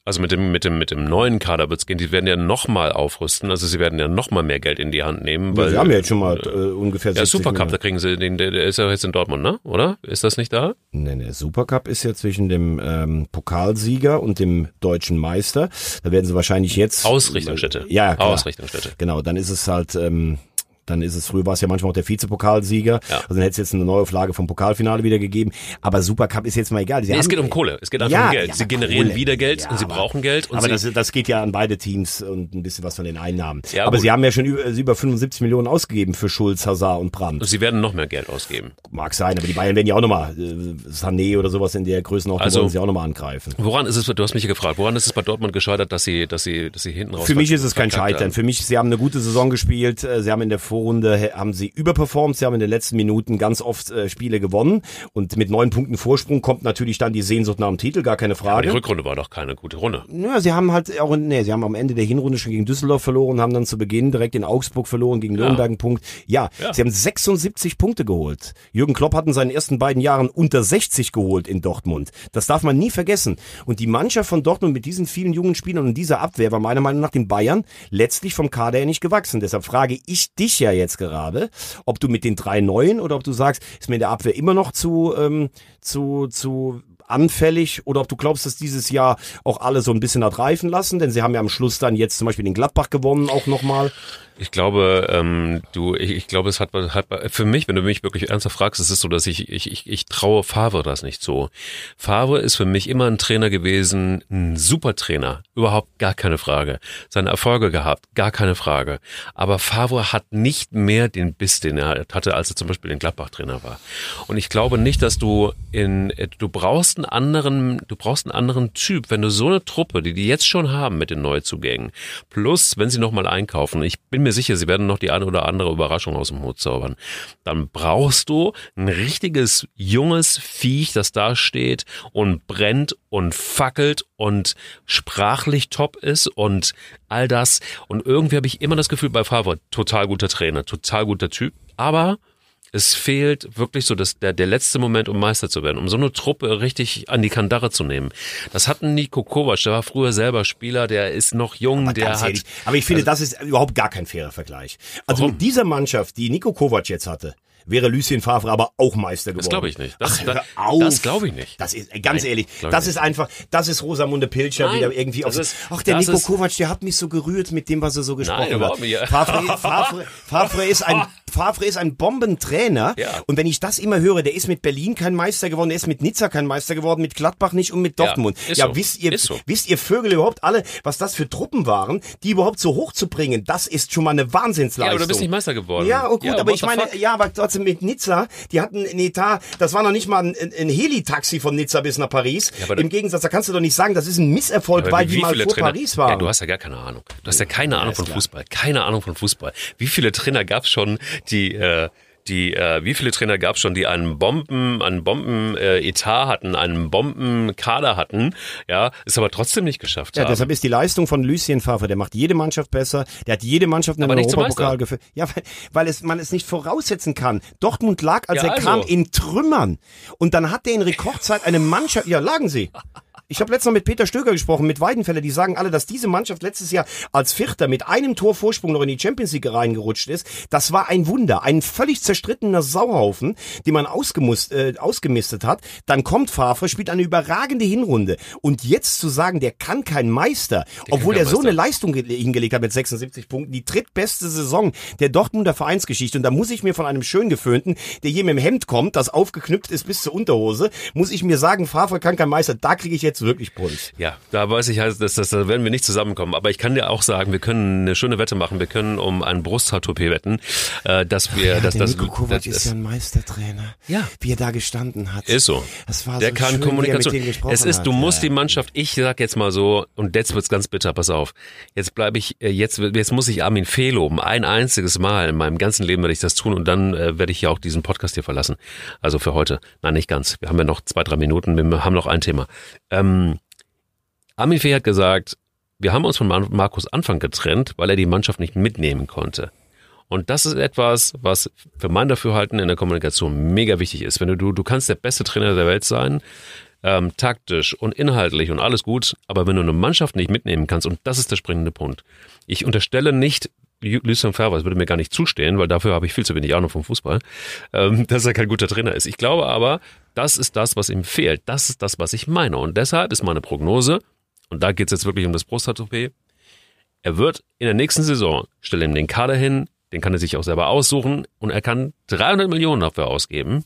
Speaker 1: Also mit dem, mit dem, mit dem neuen Kader wird's gehen. Die werden ja nochmal aufrüsten. Also sie werden ja nochmal mehr Geld in die Hand nehmen. Weil,
Speaker 2: ja, sie haben ja jetzt schon mal äh, ungefähr
Speaker 1: Ja, Supercup, da kriegen sie den, der, der ist ja jetzt in Dortmund, ne? Oder? Ist das nicht da?
Speaker 2: Nee, nee, Supercup ist ja zwischen dem ähm, Pokalsieger und dem deutschen Meister. Da werden sie wahrscheinlich jetzt.
Speaker 1: Ausrichtungsstätte.
Speaker 2: Ja, klar.
Speaker 1: Ausrichtungsstätte.
Speaker 2: Genau, dann ist es halt. Ähm, dann ist es, früher war es ja manchmal auch der Vizepokalsieger.
Speaker 1: Ja.
Speaker 2: Also dann hätte es jetzt eine Neuauflage vom Pokalfinale wieder gegeben. Aber Supercup ist jetzt mal egal. Sie
Speaker 1: Nee, es geht um Kohle. Es geht einfach
Speaker 2: Ja,
Speaker 1: um Geld.
Speaker 2: ja,
Speaker 1: sie generieren
Speaker 2: Kohle.
Speaker 1: wieder Geld und sie
Speaker 2: aber-
Speaker 1: brauchen Geld. Und
Speaker 2: aber das, das geht ja an beide Teams und ein bisschen was von den Einnahmen.
Speaker 1: Ja,
Speaker 2: aber
Speaker 1: gut.
Speaker 2: sie haben ja schon über, über 75 Millionen ausgegeben für Schulz, Hazard und Brandt.
Speaker 1: sie werden noch mehr Geld ausgeben.
Speaker 2: Mag sein, aber die Bayern werden ja auch nochmal, äh, Sané oder sowas in der Größenordnung
Speaker 1: Also-
Speaker 2: wollen sie auch nochmal angreifen.
Speaker 1: Woran ist es, du hast mich gefragt, woran ist es bei Dortmund gescheitert, dass sie, dass sie, dass sie hinten raus
Speaker 2: Für mich ist es kein Scheitern.
Speaker 1: haben?
Speaker 2: Für mich, sie haben eine gute Saison gespielt. äh, Sie haben in der Vorrunde, haben sie überperformt. Sie haben in den letzten Minuten ganz oft äh, Spiele gewonnen. Und mit neun Punkten Vorsprung kommt natürlich dann die Sehnsucht nach dem Titel, gar keine
Speaker 1: Aber die
Speaker 2: Frage.
Speaker 1: Rückrunde war doch keine gute Runde.
Speaker 2: Ja, sie haben halt auch, nee, sie haben am Ende der Hinrunde schon gegen Düsseldorf verloren, haben dann zu Beginn direkt in Augsburg verloren, gegen Nürnberg einen Punkt. Ja,
Speaker 1: Ja.
Speaker 2: sie haben 76 Punkte geholt. Jürgen Klopp hat in seinen ersten beiden Jahren unter 60 geholt in Dortmund. Das darf man nie vergessen. Und die Mannschaft von Dortmund mit diesen vielen jungen Spielern und dieser Abwehr war meiner Meinung nach den Bayern letztlich vom Kader her nicht gewachsen. Deshalb frage ich dich ja jetzt gerade, ob du mit den drei Neuen oder ob du sagst, ist mir in der Abwehr immer noch zu, ähm, zu, zu anfällig oder ob du glaubst, dass dieses Jahr auch alle so ein bisschen hat reifen lassen, denn sie haben ja am Schluss dann jetzt zum Beispiel den Gladbach gewonnen auch nochmal.
Speaker 1: Ich glaube, ähm, du, ich, ich glaube, es hat, hat für mich, wenn du mich wirklich ernsthaft fragst, es ist so, dass ich, ich, ich, ich traue Favre das nicht so. Favre ist für mich immer ein Trainer gewesen, ein super Trainer, überhaupt gar keine Frage. Seine Erfolge gehabt, gar keine Frage. Aber Favre hat nicht mehr den Biss, den er hatte, als er zum Beispiel den Gladbach-Trainer war. Und ich glaube nicht, dass du in, du brauchst einen anderen, du brauchst einen anderen Typ, wenn du so eine Truppe, die die jetzt schon haben mit den Neuzugängen, plus wenn sie nochmal einkaufen, ich bin mir sicher, sie werden noch die eine oder andere Überraschung aus dem Hut zaubern, dann brauchst du ein richtiges junges Viech, das da steht und brennt und fackelt und sprachlich top ist und all das. Und irgendwie habe ich immer das Gefühl bei Favre, total guter Trainer, total guter Typ, aber es fehlt wirklich so das, der, der letzte Moment, um Meister zu werden, um so eine Truppe richtig an die Kandare zu nehmen. Das hat ein Nico Kovac, der war früher selber Spieler, der ist noch jung, der
Speaker 2: Ganz
Speaker 1: hat.
Speaker 2: ehrlich, aber ich finde, das ist überhaupt gar kein fairer Vergleich. Also
Speaker 1: Warum?
Speaker 2: mit dieser Mannschaft, die Nico Kovac jetzt hatte, wäre Lucien Favre aber auch Meister geworden.
Speaker 1: Das glaube ich nicht. Das,
Speaker 2: Ach, hör auf.
Speaker 1: das glaube ich nicht.
Speaker 2: Das ist, ganz
Speaker 1: Nein,
Speaker 2: ehrlich, das
Speaker 1: nicht.
Speaker 2: ist einfach, das ist Rosamunde Pilcher
Speaker 1: Nein,
Speaker 2: wieder irgendwie auf,
Speaker 1: ist-
Speaker 2: ach, der Nico
Speaker 1: ist-
Speaker 2: Kovac, der hat mich so gerührt mit dem, was er so gesprochen hat.
Speaker 1: nicht, ja.
Speaker 2: Favre, Favre, Favre ist ein, Favre ist ein Bombentrainer.
Speaker 1: Ja.
Speaker 2: Und wenn ich das immer höre, der ist mit Berlin kein Meister geworden, der ist mit Nizza kein Meister geworden, mit Gladbach nicht und mit
Speaker 1: Ja,
Speaker 2: Dortmund.
Speaker 1: ist
Speaker 2: Ja,
Speaker 1: so,
Speaker 2: wisst ihr,
Speaker 1: so.
Speaker 2: wisst ihr Vögel überhaupt alle, was das für Truppen waren, die überhaupt so hoch zu bringen? Das ist schon mal eine Wahnsinnsleistung.
Speaker 1: Ja, aber du bist nicht Meister geworden.
Speaker 2: Ja, oh gut, aber
Speaker 1: what
Speaker 2: ich meine,
Speaker 1: fuck?
Speaker 2: ja, aber trotzdem mit Nizza, die hatten ein Etat, das war noch nicht mal ein, ein Heli-Taxi von Nizza bis nach Paris.
Speaker 1: Ja,
Speaker 2: Im Gegensatz, da kannst du doch nicht sagen, das ist ein Misserfolg,
Speaker 1: Aber
Speaker 2: weil
Speaker 1: wie
Speaker 2: die mal vor
Speaker 1: Trainer-
Speaker 2: Paris waren.
Speaker 1: Ja, du hast ja gar keine Ahnung. Du hast ja keine Ahnung von
Speaker 2: klar.
Speaker 1: Fußball. Keine Ahnung von Fußball. Wie viele Trainer gab es schon, die äh, die äh, wie viele Trainer gab es schon, die einen Bomben, einen Bomben äh, Etat hatten, einen Bomben Kader hatten, ja, es aber trotzdem nicht geschafft
Speaker 2: ja,
Speaker 1: haben.
Speaker 2: deshalb ist die Leistung von Lucien Favre, der macht jede Mannschaft besser, der hat jede Mannschaft in den Europapokal geführt. Ja, weil, weil es, man es nicht voraussetzen kann. Dortmund lag, als
Speaker 1: Ja,
Speaker 2: er
Speaker 1: also.
Speaker 2: kam, in Trümmern. Und dann hat er in Rekordzeit eine Mannschaft, ja, lagen sie. Ich habe letztens noch mit Peter Stöger gesprochen, mit Weidenfeller, die sagen alle, dass diese Mannschaft letztes Jahr als Vierter mit einem Tor Vorsprung noch in die Champions League reingerutscht ist. Das war ein Wunder, ein völlig zerstrittener Sauhaufen, den man ausgemust, äh, ausgemistet hat. Dann kommt Favre, spielt eine überragende Hinrunde. Und jetzt zu sagen, der kann kein Meister, obwohl
Speaker 1: kein
Speaker 2: er so
Speaker 1: Meister.
Speaker 2: eine Leistung ge- hingelegt hat mit 76 Punkten, die drittbeste Saison der Dortmunder Vereinsgeschichte. Und da muss ich mir von einem schön geföhnten, der hier mit dem Hemd kommt, das aufgeknüpft ist bis zur Unterhose, muss ich mir sagen, Favre kann kein Meister. Da kriege ich jetzt wirklich Puls.
Speaker 1: Ja, da weiß ich halt, dass, dass da werden wir nicht zusammenkommen. Aber ich kann dir auch sagen, wir können eine schöne Wette machen. Wir können um ein Brusthaartoupet wetten, äh, dass wir, dass
Speaker 2: der
Speaker 1: das,
Speaker 2: Nico Kovac ist ja ein Meistertrainer.
Speaker 1: Ja.
Speaker 2: Wie er da gestanden hat.
Speaker 1: Ist so.
Speaker 2: Das war
Speaker 1: Der
Speaker 2: so
Speaker 1: kann
Speaker 2: schön,
Speaker 1: Kommunikation.
Speaker 2: Wie mit denen gesprochen
Speaker 1: Es ist, du
Speaker 2: hat.
Speaker 1: musst
Speaker 2: ja.
Speaker 1: die Mannschaft, ich sag jetzt mal so, und jetzt wird's ganz bitter, pass auf. Jetzt bleibe ich, äh, jetzt, jetzt muss ich Armin Fee loben. Ein einziges Mal in meinem ganzen Leben werde ich das tun und dann äh, werde ich ja auch diesen Podcast hier verlassen. Also für heute. Nein, nicht ganz. Wir haben ja noch zwei, drei Minuten. Wir haben noch ein Thema. Ähm, Armin Fee hat gesagt, wir haben uns von Mar- Markus Anfang getrennt, weil er die Mannschaft nicht mitnehmen konnte. Und das ist etwas, was für mein Dafürhalten in der Kommunikation mega wichtig ist. Wenn du, du, du kannst der beste Trainer der Welt sein, ähm, taktisch und inhaltlich und alles gut, aber wenn du eine Mannschaft nicht mitnehmen kannst, und das ist der springende Punkt. Ich unterstelle nicht, Lucien Favre, das würde mir gar nicht zustehen, weil dafür habe ich viel zu wenig Ahnung vom Fußball, ähm, dass er kein guter Trainer ist. Ich glaube aber, das ist das, was ihm fehlt. Das ist das, was ich meine. Und deshalb ist meine Prognose, und da geht es jetzt wirklich um das Prostata-OP, er wird in der nächsten Saison, stell ihm den Kader hin, den kann er sich auch selber aussuchen und er kann 300 Millionen dafür ausgeben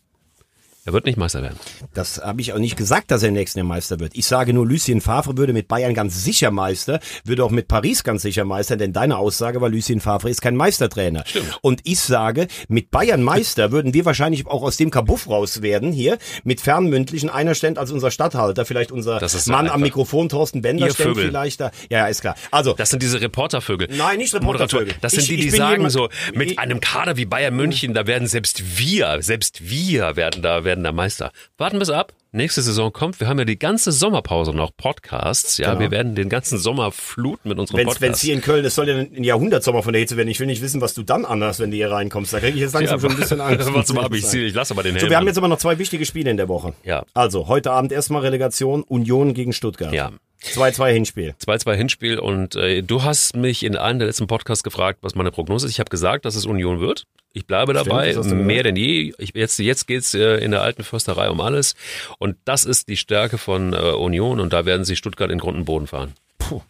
Speaker 1: er wird nicht Meister werden.
Speaker 2: Das habe ich auch nicht gesagt, dass er nächsten Jahr Meister wird. Ich sage nur, Lucien Favre würde mit Bayern ganz sicher Meister, würde auch mit Paris ganz sicher Meister, denn deine Aussage war, Lucien Favre ist kein Meistertrainer.
Speaker 1: Stimmt.
Speaker 2: Und ich sage, mit Bayern Meister würden wir wahrscheinlich auch aus dem Kabuff raus werden, hier, mit fernmündlichen. Einer ständ als unser Stadthalter, vielleicht unser Mann am Mikrofon, Thorsten Bender,
Speaker 1: Vögel.
Speaker 2: vielleicht da. Ja, ja, ist klar. Also.
Speaker 1: Das sind diese Reportervögel.
Speaker 2: Nein, nicht Reportervögel.
Speaker 1: Das sind
Speaker 2: Ich-
Speaker 1: die, die sagen
Speaker 2: jemand-
Speaker 1: so, mit
Speaker 2: ich-
Speaker 1: einem Kader wie Bayern München, da werden selbst wir, selbst wir werden da, werden da Meister. Warten bis ab. Nächste Saison kommt. Wir haben ja die ganze Sommerpause noch Podcasts. Ja,
Speaker 2: Genau.
Speaker 1: wir werden den ganzen Sommer fluten mit unserem
Speaker 2: Wenn es hier in Köln, es soll ja ein Jahrhundertsommer von der Hitze werden. Ich will nicht wissen, was du dann anhast, wenn du hier reinkommst. Da kriege ich jetzt langsam schon ein bisschen Angst.
Speaker 1: Mal ab, ich, ich lasse aber den
Speaker 2: So,
Speaker 1: Helm
Speaker 2: wir haben jetzt aber noch zwei wichtige Spiele in der Woche.
Speaker 1: Ja.
Speaker 2: Also, heute Abend erstmal Relegation, Union gegen Stuttgart.
Speaker 1: Ja.
Speaker 2: 2-2 Hinspiel.
Speaker 1: 2-2 Hinspiel und äh, du hast mich in einem der letzten Podcasts gefragt, was meine Prognose ist. Ich habe gesagt, dass es Union wird. Ich bleibe dabei,
Speaker 2: du
Speaker 1: mehr denn je. Ich, jetzt jetzt geht's äh, in der alten Försterei um alles und das ist die Stärke von äh, Union und da werden sie Stuttgart in Grund und Boden fahren.
Speaker 2: Puh.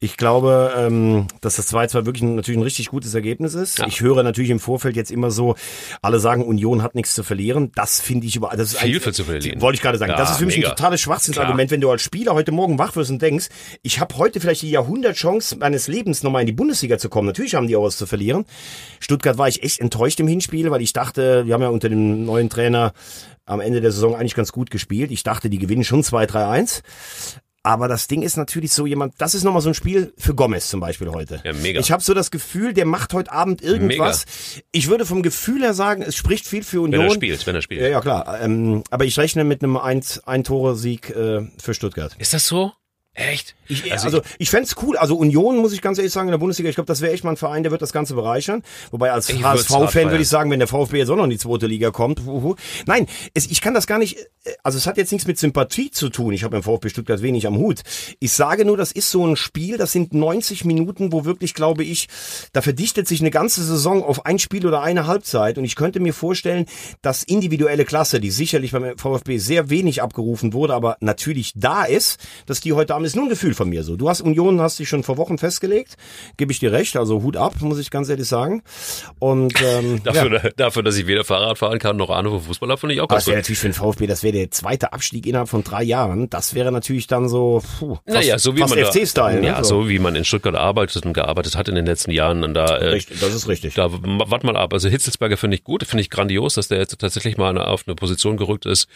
Speaker 2: Ich glaube, ähm, dass das 2-2 wirklich ein, natürlich ein richtig gutes Ergebnis ist.
Speaker 1: Ja.
Speaker 2: Ich höre natürlich im Vorfeld jetzt immer so, alle sagen, Union hat nichts zu verlieren. Das finde ich über, das ist
Speaker 1: Viel für zu verlieren.
Speaker 2: Wollte ich gerade sagen.
Speaker 1: Ja,
Speaker 2: das ist für mich
Speaker 1: mega.
Speaker 2: ein totales Schwachsinnsargument, wenn du als Spieler heute Morgen wach wirst und denkst, ich habe heute vielleicht die Jahrhundertchance meines Lebens nochmal in die Bundesliga zu kommen. Natürlich haben die auch was zu verlieren. Stuttgart war ich echt enttäuscht im Hinspiel, weil ich dachte, wir haben ja unter dem neuen Trainer am Ende der Saison eigentlich ganz gut gespielt. Ich dachte, die gewinnen schon 2-3-1. Aber das Ding ist natürlich so jemand, das ist nochmal so ein Spiel für Gomez zum Beispiel heute.
Speaker 1: Ja, mega.
Speaker 2: Ich habe so das Gefühl, der macht heute Abend irgendwas. Ich würde vom Gefühl her sagen, es spricht viel für Union.
Speaker 1: Wenn er spielt, wenn er spielt.
Speaker 2: Ja, ja klar. Ähm, aber ich rechne mit einem Ein-Tore-Sieg äh, für Stuttgart.
Speaker 1: Ist das so? Echt?
Speaker 2: Ich, also, ich fänd's cool. Also Union, muss ich ganz ehrlich sagen, in der Bundesliga, ich glaube, das wäre echt mal ein Verein, der wird das Ganze bereichern. Wobei als HSV-Fan würde ich sagen, wenn der VfB jetzt auch noch in die zweite Liga kommt. Huhu. Nein, es, ich kann das gar nicht, äh, also es hat jetzt nichts mit Sympathie zu tun. Ich habe beim VfB Stuttgart wenig am Hut. Ich sage nur, das ist so ein Spiel, das sind 90 Minuten, wo wirklich, glaube ich, da verdichtet sich eine ganze Saison auf ein Spiel oder eine Halbzeit. Und ich könnte mir vorstellen, dass individuelle Klasse, die sicherlich beim VfB sehr wenig abgerufen wurde, aber natürlich da ist, dass die heute Abend ist nur ein Gefühl von mir so. Du hast Union, hast dich schon vor Wochen festgelegt, gebe ich dir recht, also Hut ab, muss ich ganz ehrlich sagen. Und ähm, ja.
Speaker 1: Dafür, dafür, dass ich weder Fahrrad fahren kann noch Ahnung vom Fußball habe, finde ich auch ganz
Speaker 2: das wäre natürlich für den VfB, das wäre der zweite Abstieg innerhalb von drei Jahren. Das wäre natürlich dann so, puh, fast,
Speaker 1: Naja, so wie man da,
Speaker 2: FC-Style.
Speaker 1: ja,
Speaker 2: ne?
Speaker 1: so wie man in Stuttgart arbeitet und gearbeitet hat in den letzten Jahren und da äh,
Speaker 2: Richtig, das ist richtig.
Speaker 1: Da warte mal ab. Also Hitzelsberger finde ich gut, finde ich grandios, dass der jetzt tatsächlich mal auf eine Position gerückt ist,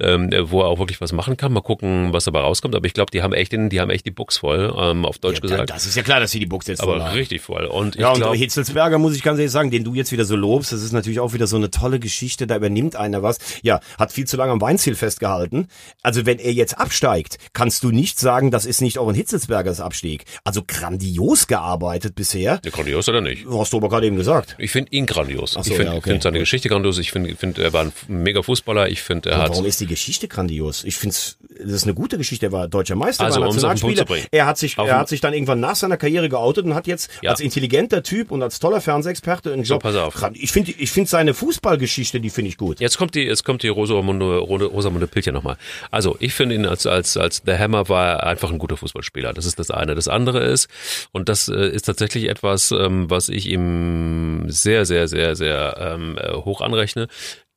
Speaker 1: ähm, wo er auch wirklich was machen kann. Mal gucken, was dabei rauskommt. Aber ich glaube, die haben echt, den, die haben echt die Buchs voll, ähm, auf Deutsch
Speaker 2: Ja,
Speaker 1: gesagt.
Speaker 2: das ist ja klar, dass sie die Buchs jetzt voll
Speaker 1: aber
Speaker 2: haben.
Speaker 1: richtig voll. Und ich
Speaker 2: Ja, und
Speaker 1: glaube,
Speaker 2: Hitzelsberger muss ich ganz ehrlich sagen, den du jetzt wieder so lobst, das ist natürlich auch wieder so eine tolle Geschichte, da übernimmt einer was. Ja, hat viel zu lange am Weinziel festgehalten. Also wenn er jetzt absteigt, kannst du nicht sagen, das ist nicht auch ein Hitzelsbergers Abstieg. Also grandios gearbeitet bisher.
Speaker 1: Ja, grandios oder nicht?
Speaker 2: Hast du aber gerade eben gesagt.
Speaker 1: Ich finde ihn grandios.
Speaker 2: so,
Speaker 1: ich finde
Speaker 2: ja, okay.
Speaker 1: find seine. Geschichte grandios. Ich finde, find, er war ein mega Fußballer. Ich finde, er hat
Speaker 2: Warum ist die Geschichte grandios? Ich find's, das ist eine gute Geschichte. Er war deutscher Meister,
Speaker 1: Also,
Speaker 2: war
Speaker 1: um
Speaker 2: Nationalspieler.
Speaker 1: bringen.
Speaker 2: Er hat sich,
Speaker 1: Auf
Speaker 2: er hat sich dann irgendwann nach seiner Karriere geoutet und hat jetzt
Speaker 1: Ja.
Speaker 2: als intelligenter Typ und als toller Fernsehexperte einen Job.
Speaker 1: pass auf.
Speaker 2: Ich finde, ich finde seine Fußballgeschichte, die finde ich gut.
Speaker 1: Jetzt kommt die, jetzt kommt die Rosamunde, Ro- Rosamunde Pilcher nochmal. Also, ich finde ihn als, als, als The Hammer war er einfach ein guter Fußballspieler. Das ist das eine. Das andere ist, und das äh, ist tatsächlich etwas, ähm, was ich ihm sehr, sehr, sehr, sehr ähm, äh, hoch anrechne.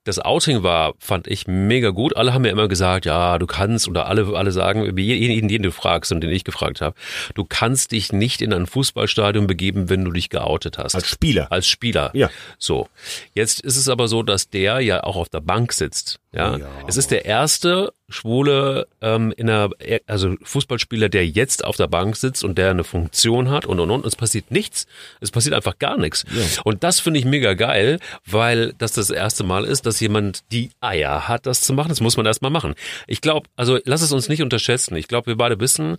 Speaker 1: Das Outing war, fand ich mega gut. Alle haben mir immer gesagt, ja, du kannst, oder alle, alle sagen, wie jeden, den du fragst und den ich gefragt habe, du kannst dich nicht in ein Fußballstadion begeben, wenn du dich geoutet hast.
Speaker 2: Als Spieler.
Speaker 1: Als Spieler.
Speaker 2: Ja.
Speaker 1: So. Jetzt ist es aber so, dass der ja auch auf der Bank sitzt. Ja,
Speaker 2: Ja.
Speaker 1: es ist der erste schwule ähm, in der, also Fußballspieler, der jetzt auf der Bank sitzt und der eine Funktion hat und und und. Es passiert nichts. Es passiert einfach gar nichts. Und das finde ich mega geil, weil das das erste Mal ist, dass jemand die Eier hat, das zu machen. Das muss man erstmal machen. Ich glaube, also lass es uns nicht unterschätzen. Ich glaube, wir beide wissen,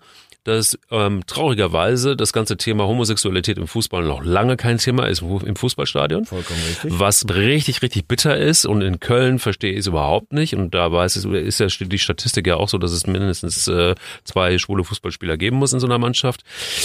Speaker 1: dass ähm, traurigerweise das ganze Thema Homosexualität im Fußball noch lange kein Thema ist im Fußballstadion.
Speaker 2: Vollkommen richtig.
Speaker 1: Was richtig, richtig bitter ist und in Köln verstehe ich es überhaupt nicht und da weiß es, ist ja die Statistik ja auch so, dass es mindestens äh, zwei schwule Fußballspieler geben muss in so einer Mannschaft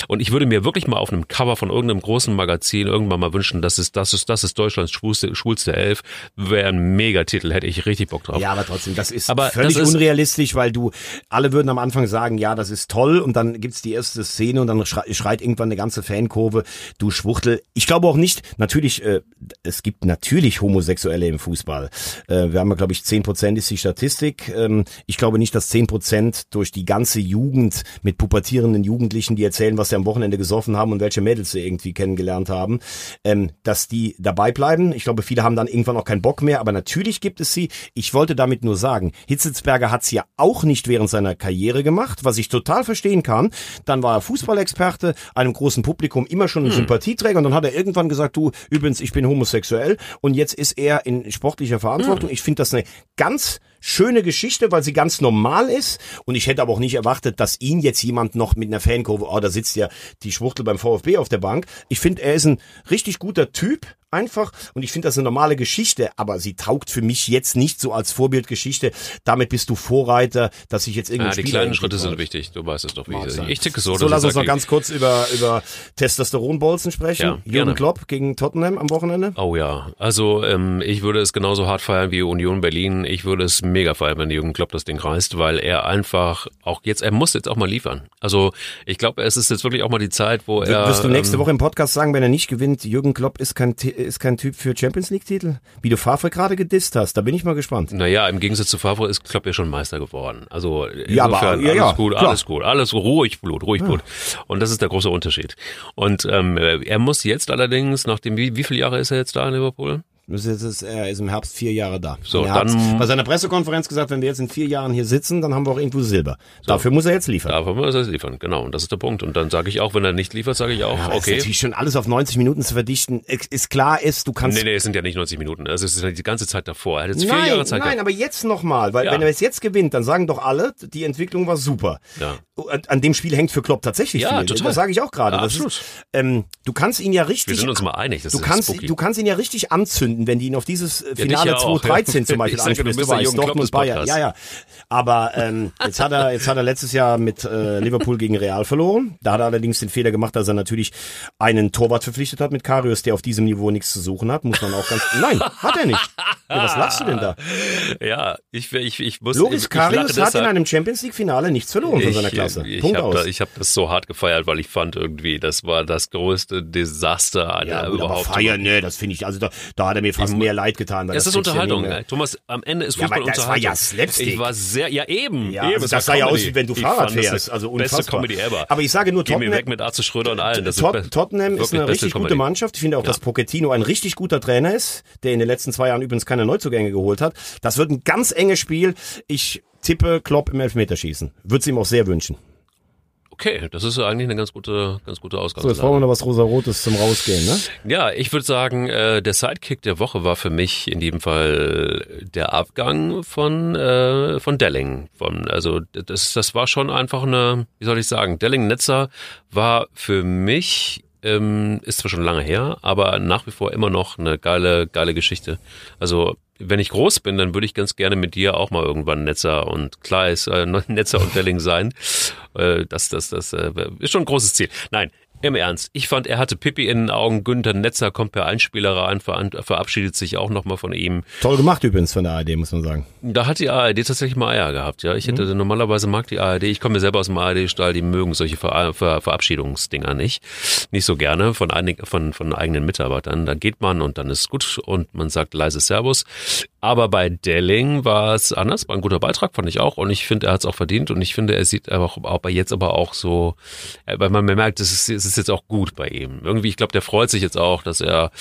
Speaker 1: und ich würde mir wirklich mal auf einem Cover von irgendeinem großen Magazin irgendwann mal wünschen, das ist, das ist, das ist Deutschlands schwulste, schwulste Elf, wäre ein Megatitel, hätte ich richtig Bock drauf.
Speaker 2: Ja, aber trotzdem, das ist
Speaker 1: Aber
Speaker 2: völlig
Speaker 1: das ist-
Speaker 2: unrealistisch, weil du, alle würden am Anfang sagen, ja, das ist toll und dann gibt's die erste Szene und dann schreit, irgendwann eine ganze Fankurve, du Schwuchtel. Ich glaube auch nicht, natürlich, äh, es gibt natürlich Homosexuelle im Fußball. Äh, wir haben ja, glaube ich, 10 Prozent ist die Statistik. Ähm, ich glaube nicht, dass 10 Prozent durch die ganze Jugend mit pubertierenden Jugendlichen, die erzählen, was sie am Wochenende gesoffen haben und welche Mädels sie irgendwie kennengelernt haben, ähm, dass die dabei bleiben. Ich glaube, viele haben dann irgendwann auch keinen Bock mehr, aber natürlich gibt es sie. Ich wollte damit nur sagen, Hitzelsberger hat's ja auch nicht während seiner Karriere gemacht, was ich total verstehen kann. Dann war er Fußballexperte, einem großen Publikum immer schon ein Sympathieträger und dann hat er irgendwann gesagt, du, übrigens, ich bin homosexuell und jetzt ist er in sportlicher Verantwortung. Ich finde das eine ganz schöne Geschichte, weil sie ganz normal ist. Und ich hätte aber auch nicht erwartet, dass ihn jetzt jemand noch mit einer Fankurve, oh, da sitzt ja die Schwuchtel beim VfB auf der Bank. Ich finde, er ist ein richtig guter Typ, einfach. Und ich finde das eine normale Geschichte, aber sie taugt für mich jetzt nicht so als Vorbildgeschichte. Damit bist du Vorreiter, dass ich jetzt
Speaker 1: Ja,
Speaker 2: irgendwie
Speaker 1: die kleinen Schritte sind wichtig, du weißt es doch, wie ich, ich ticke so.
Speaker 2: So, lass uns noch ganz kurz über, über Testosteronbolzen sprechen.
Speaker 1: Ja,
Speaker 2: Jürgen
Speaker 1: gerne.
Speaker 2: Klopp gegen Tottenham am Wochenende.
Speaker 1: Oh ja, also ähm, ich würde es genauso hart feiern wie Union Berlin. Ich würde es mega feiern, wenn Jürgen Klopp das Ding reißt, weil er einfach auch jetzt, er muss jetzt auch mal liefern. Also ich glaube, es ist jetzt wirklich auch mal die Zeit, wo er...
Speaker 2: Wirst du nächste
Speaker 1: ähm,
Speaker 2: Woche im Podcast sagen, wenn er nicht gewinnt, Jürgen Klopp ist kein, Ti- ist kein Typ für Champions League Titel? Wie du Favre gerade gedisst hast, da bin ich mal gespannt.
Speaker 1: Naja, im Gegensatz zu Favre ist Klopp ja schon Meister geworden. Also
Speaker 2: Ja, aber- ja,
Speaker 1: alles
Speaker 2: ja,
Speaker 1: gut,
Speaker 2: klar.
Speaker 1: alles gut, alles ruhig Blut, ruhig Blut. Und das ist der große Unterschied. Und ähm, er muss jetzt allerdings, nachdem, wie, wie viele Jahre ist er jetzt da in Liverpool?
Speaker 2: Das ist, er ist im Herbst vier Jahre da.
Speaker 1: So,
Speaker 2: er
Speaker 1: dann-
Speaker 2: bei seiner Pressekonferenz gesagt, wenn wir jetzt in vier Jahren hier sitzen, dann haben wir auch irgendwo Silber. Dafür muss er jetzt liefern.
Speaker 1: Dafür muss er es liefern, genau. Und das ist der Punkt. Und dann sage ich auch, wenn er nicht liefert, sage ich auch,
Speaker 2: Aber es ist
Speaker 1: okay.
Speaker 2: natürlich schon alles auf 90 Minuten zu verdichten. Es Ist klar ist, du kannst
Speaker 1: Nee, nee, es sind ja nicht 90 Minuten. Also es ist ja die ganze Zeit davor. Er hat jetzt vier
Speaker 2: Nein,
Speaker 1: Jahre Zeit
Speaker 2: nein,
Speaker 1: gehabt.
Speaker 2: aber jetzt nochmal, weil
Speaker 1: Ja.
Speaker 2: wenn er es jetzt gewinnt, dann sagen doch alle, die Entwicklung war super.
Speaker 1: Ja.
Speaker 2: An, an dem Spiel hängt für Klopp tatsächlich
Speaker 1: Ja,
Speaker 2: viel.
Speaker 1: total.
Speaker 2: Das sage ich auch gerade.
Speaker 1: Ja, absolut.
Speaker 2: Ist, ähm, du kannst ihn ja richtig.
Speaker 1: Wir sind uns mal einig. Das
Speaker 2: Du
Speaker 1: ist
Speaker 2: kannst,
Speaker 1: spooky.
Speaker 2: du kannst ihn ja richtig anzünden, wenn die ihn auf dieses äh, Finale
Speaker 1: ja auch,
Speaker 2: 2013
Speaker 1: ja.
Speaker 2: zum Beispiel
Speaker 1: Ich sage, du
Speaker 2: ansprichst.
Speaker 1: der
Speaker 2: weißt, Dortmund Bayern. Ja, ja. Aber ähm, jetzt hat er, jetzt hat er letztes Jahr mit äh, Liverpool gegen Real verloren. Da hat er allerdings den Fehler gemacht, dass er natürlich einen Torwart verpflichtet hat mit Karius, der auf diesem Niveau nichts zu suchen hat. Muss man auch ganz. Nein, hat er nicht. Ja, was lachst du denn da?
Speaker 1: Ja, ich, ich, ich muss.
Speaker 2: Loris Karius hat in einem Champions League Finale nichts verloren von seiner Klasse.
Speaker 1: Ich,
Speaker 2: Punkt
Speaker 1: habe
Speaker 2: aus.
Speaker 1: da, ich hab das so hart gefeiert, weil ich fand irgendwie, das war das größte Desaster
Speaker 2: ja,
Speaker 1: aller
Speaker 2: gut, aber
Speaker 1: überhaupt.
Speaker 2: feiern, ne, das finde ich, also da, da hat er mir fast mehr leid getan. Weil
Speaker 1: es
Speaker 2: das
Speaker 1: ist
Speaker 2: ja
Speaker 1: Unterhaltung.
Speaker 2: mehr.
Speaker 1: Thomas, am Ende ist
Speaker 2: Ja, aber
Speaker 1: Fußball
Speaker 2: das war
Speaker 1: Unterhaltung.
Speaker 2: ja Slapstick.
Speaker 1: Ich war sehr, ja eben.
Speaker 2: Ja,
Speaker 1: eben
Speaker 2: also das sah ja aus, wie wenn du
Speaker 1: Ich
Speaker 2: Fahrrad
Speaker 1: das
Speaker 2: fährst. Also
Speaker 1: Beste
Speaker 2: unfassbar.
Speaker 1: Comedy ever.
Speaker 2: Aber ich sage nur,
Speaker 1: Geh mir
Speaker 2: Tottenham-
Speaker 1: weg mit Arze Schröder und allen. Das
Speaker 2: Tot
Speaker 1: ist
Speaker 2: Tottenham ist eine
Speaker 1: beste
Speaker 2: richtig gute
Speaker 1: Comedy.
Speaker 2: Mannschaft. Ich finde auch, dass Pochettino ein richtig guter Trainer ist, der in den letzten zwei Jahren übrigens keine Neuzugänge geholt hat. Das wird ein ganz enges Spiel. Ich tippe Klopp im Elfmeterschießen. Würde es ihm auch sehr wünschen.
Speaker 1: Okay, das ist eigentlich eine ganz gute, ganz gute
Speaker 2: So, jetzt
Speaker 1: Ausgangslage.
Speaker 2: brauchen wir noch was Rosarotes zum Rausgehen, ne?
Speaker 1: Ja, ich würde sagen, äh, der Sidekick der Woche war für mich in jedem Fall der Abgang von äh, von Delling. Von also das das war schon einfach eine, wie soll ich sagen, Delling Netzer war für mich ähm, ist zwar schon lange her, aber nach wie vor immer noch eine geile geile Geschichte. Also wenn ich groß bin, dann würde ich ganz gerne mit dir auch mal irgendwann Netzer und Kleis, äh, Netzer und Delling sein. Äh, das, das, das äh, ist schon ein großes Ziel. Nein, im Ernst. Ich fand, er hatte Pippi in den Augen. Günther Netzer kommt per Einspieler rein, verabschiedet sich auch nochmal von ihm.
Speaker 2: Toll gemacht übrigens von der ARD, muss man sagen.
Speaker 1: Da hat die ARD tatsächlich mal Eier gehabt, ja. Ich hätte normalerweise mag die ARD, ich komme mir selber aus dem ARD-Stall, die mögen solche Ver Ver Verabschiedungsdinger nicht. Nicht so gerne von, einig, von, von eigenen Mitarbeitern. Da geht man und dann ist gut und man sagt leise Servus. Aber bei Delling war es anders, war ein guter Beitrag, fand ich auch. Und ich finde, er hat es auch verdient und ich finde, er sieht aber auch, aber jetzt aber auch so, äh, weil man merkt, es ist, es ist jetzt auch gut bei ihm. Irgendwie, ich glaube, der freut sich jetzt auch, dass er,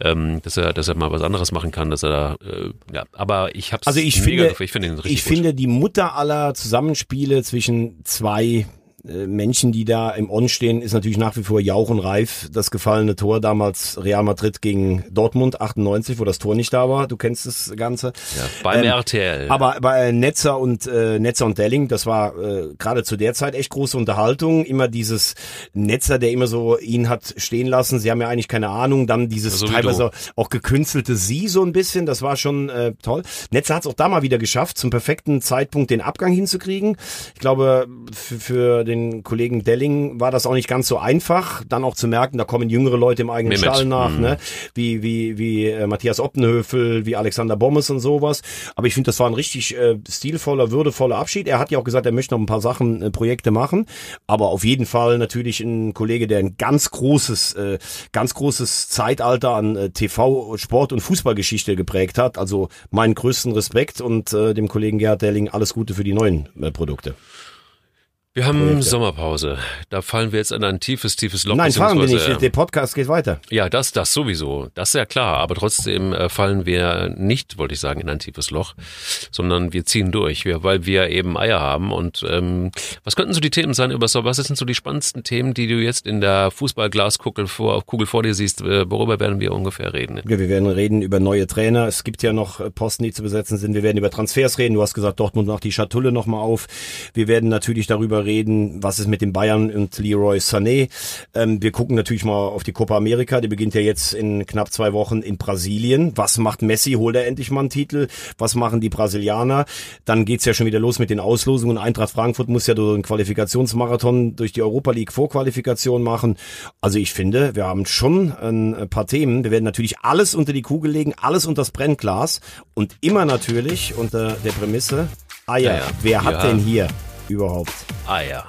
Speaker 1: ähm, dass er, dass er mal was anderes machen kann, dass er da, äh, ja. Aber ich habe
Speaker 2: also ich
Speaker 1: mega,
Speaker 2: finde,
Speaker 1: ich finde ihn richtig
Speaker 2: ich
Speaker 1: gut.
Speaker 2: finde die Mutter aller Zusammenspiele zwischen zwei Menschen, die da im On stehen, ist natürlich nach wie vor Jauch und Reif. Das gefallene Tor damals Real Madrid gegen Dortmund 98, wo das Tor nicht da war. Du kennst das Ganze.
Speaker 1: Ja, beim
Speaker 2: Ähm,
Speaker 1: RTL.
Speaker 2: Aber bei Netzer und äh, Netzer und Delling, das war äh, gerade zu der Zeit echt große Unterhaltung. Immer dieses Netzer, der immer so ihn hat stehen lassen. Sie haben ja eigentlich keine Ahnung. Dann dieses
Speaker 1: So
Speaker 2: teilweise auch gekünstelte Sie so ein bisschen. Das war schon äh, toll. Netzer hat es auch da mal wieder geschafft, zum perfekten Zeitpunkt den Abgang hinzukriegen. Ich glaube, für, für den Kollegen Delling war das auch nicht ganz so einfach, dann auch zu merken, da kommen jüngere Leute im eigenen
Speaker 1: Mehmet.
Speaker 2: Stall nach,
Speaker 1: Mhm.
Speaker 2: ne? wie wie wie äh, Matthias Oppenhöfel, wie Alexander Bommes und sowas. Aber ich finde, das war ein richtig äh, stilvoller, würdevoller Abschied. Er hat ja auch gesagt, er möchte noch ein paar Sachen, äh, Projekte machen. Aber auf jeden Fall natürlich ein Kollege, der ein ganz großes, äh, ganz großes Zeitalter an äh, TV, Sport und Fußballgeschichte geprägt hat. Also meinen größten Respekt und äh, dem Kollegen Gerhard Delling alles Gute für die neuen äh, Produkte.
Speaker 1: Wir haben
Speaker 2: Projekte.
Speaker 1: Sommerpause. Da fallen wir jetzt in ein tiefes, tiefes Loch.
Speaker 2: Nein, fahren wir nicht. Der Podcast geht weiter.
Speaker 1: Ja, das, das sowieso. Das ist ja klar. Aber trotzdem äh, fallen wir nicht, wollte ich sagen, in ein tiefes Loch, sondern wir ziehen durch, wir, weil wir eben Eier haben. Und ähm, was könnten so die Themen sein über so? Was sind so die spannendsten Themen, die du jetzt in der Fußballglaskugel vor, Kugel vor dir siehst? Äh, Worüber werden wir ungefähr reden?
Speaker 2: Ja, wir werden reden über neue Trainer. Es gibt ja noch äh, Posten, die zu besetzen sind. Wir werden über Transfers reden. Du hast gesagt, Dortmund macht die Schatulle nochmal auf. Wir werden natürlich darüber reden, was ist mit den Bayern und Leroy Sané. Ähm, wir gucken natürlich mal auf die Copa America. Die beginnt ja jetzt in knapp zwei Wochen in Brasilien. Was macht Messi? Holt er endlich mal einen Titel? Was machen die Brasilianer? Dann geht's ja schon wieder los mit den Auslosungen. Eintracht Frankfurt muss ja durch einen Qualifikationsmarathon durch die Europa League Vorqualifikation machen. Also ich finde, wir haben schon ein paar Themen. Wir werden natürlich alles unter die Kugel legen, alles unter das Brennglas und immer natürlich unter der Prämisse, Eier,
Speaker 1: Ja, ja.
Speaker 2: wer hat
Speaker 1: Ja.
Speaker 2: denn hier überhaupt
Speaker 1: Eier.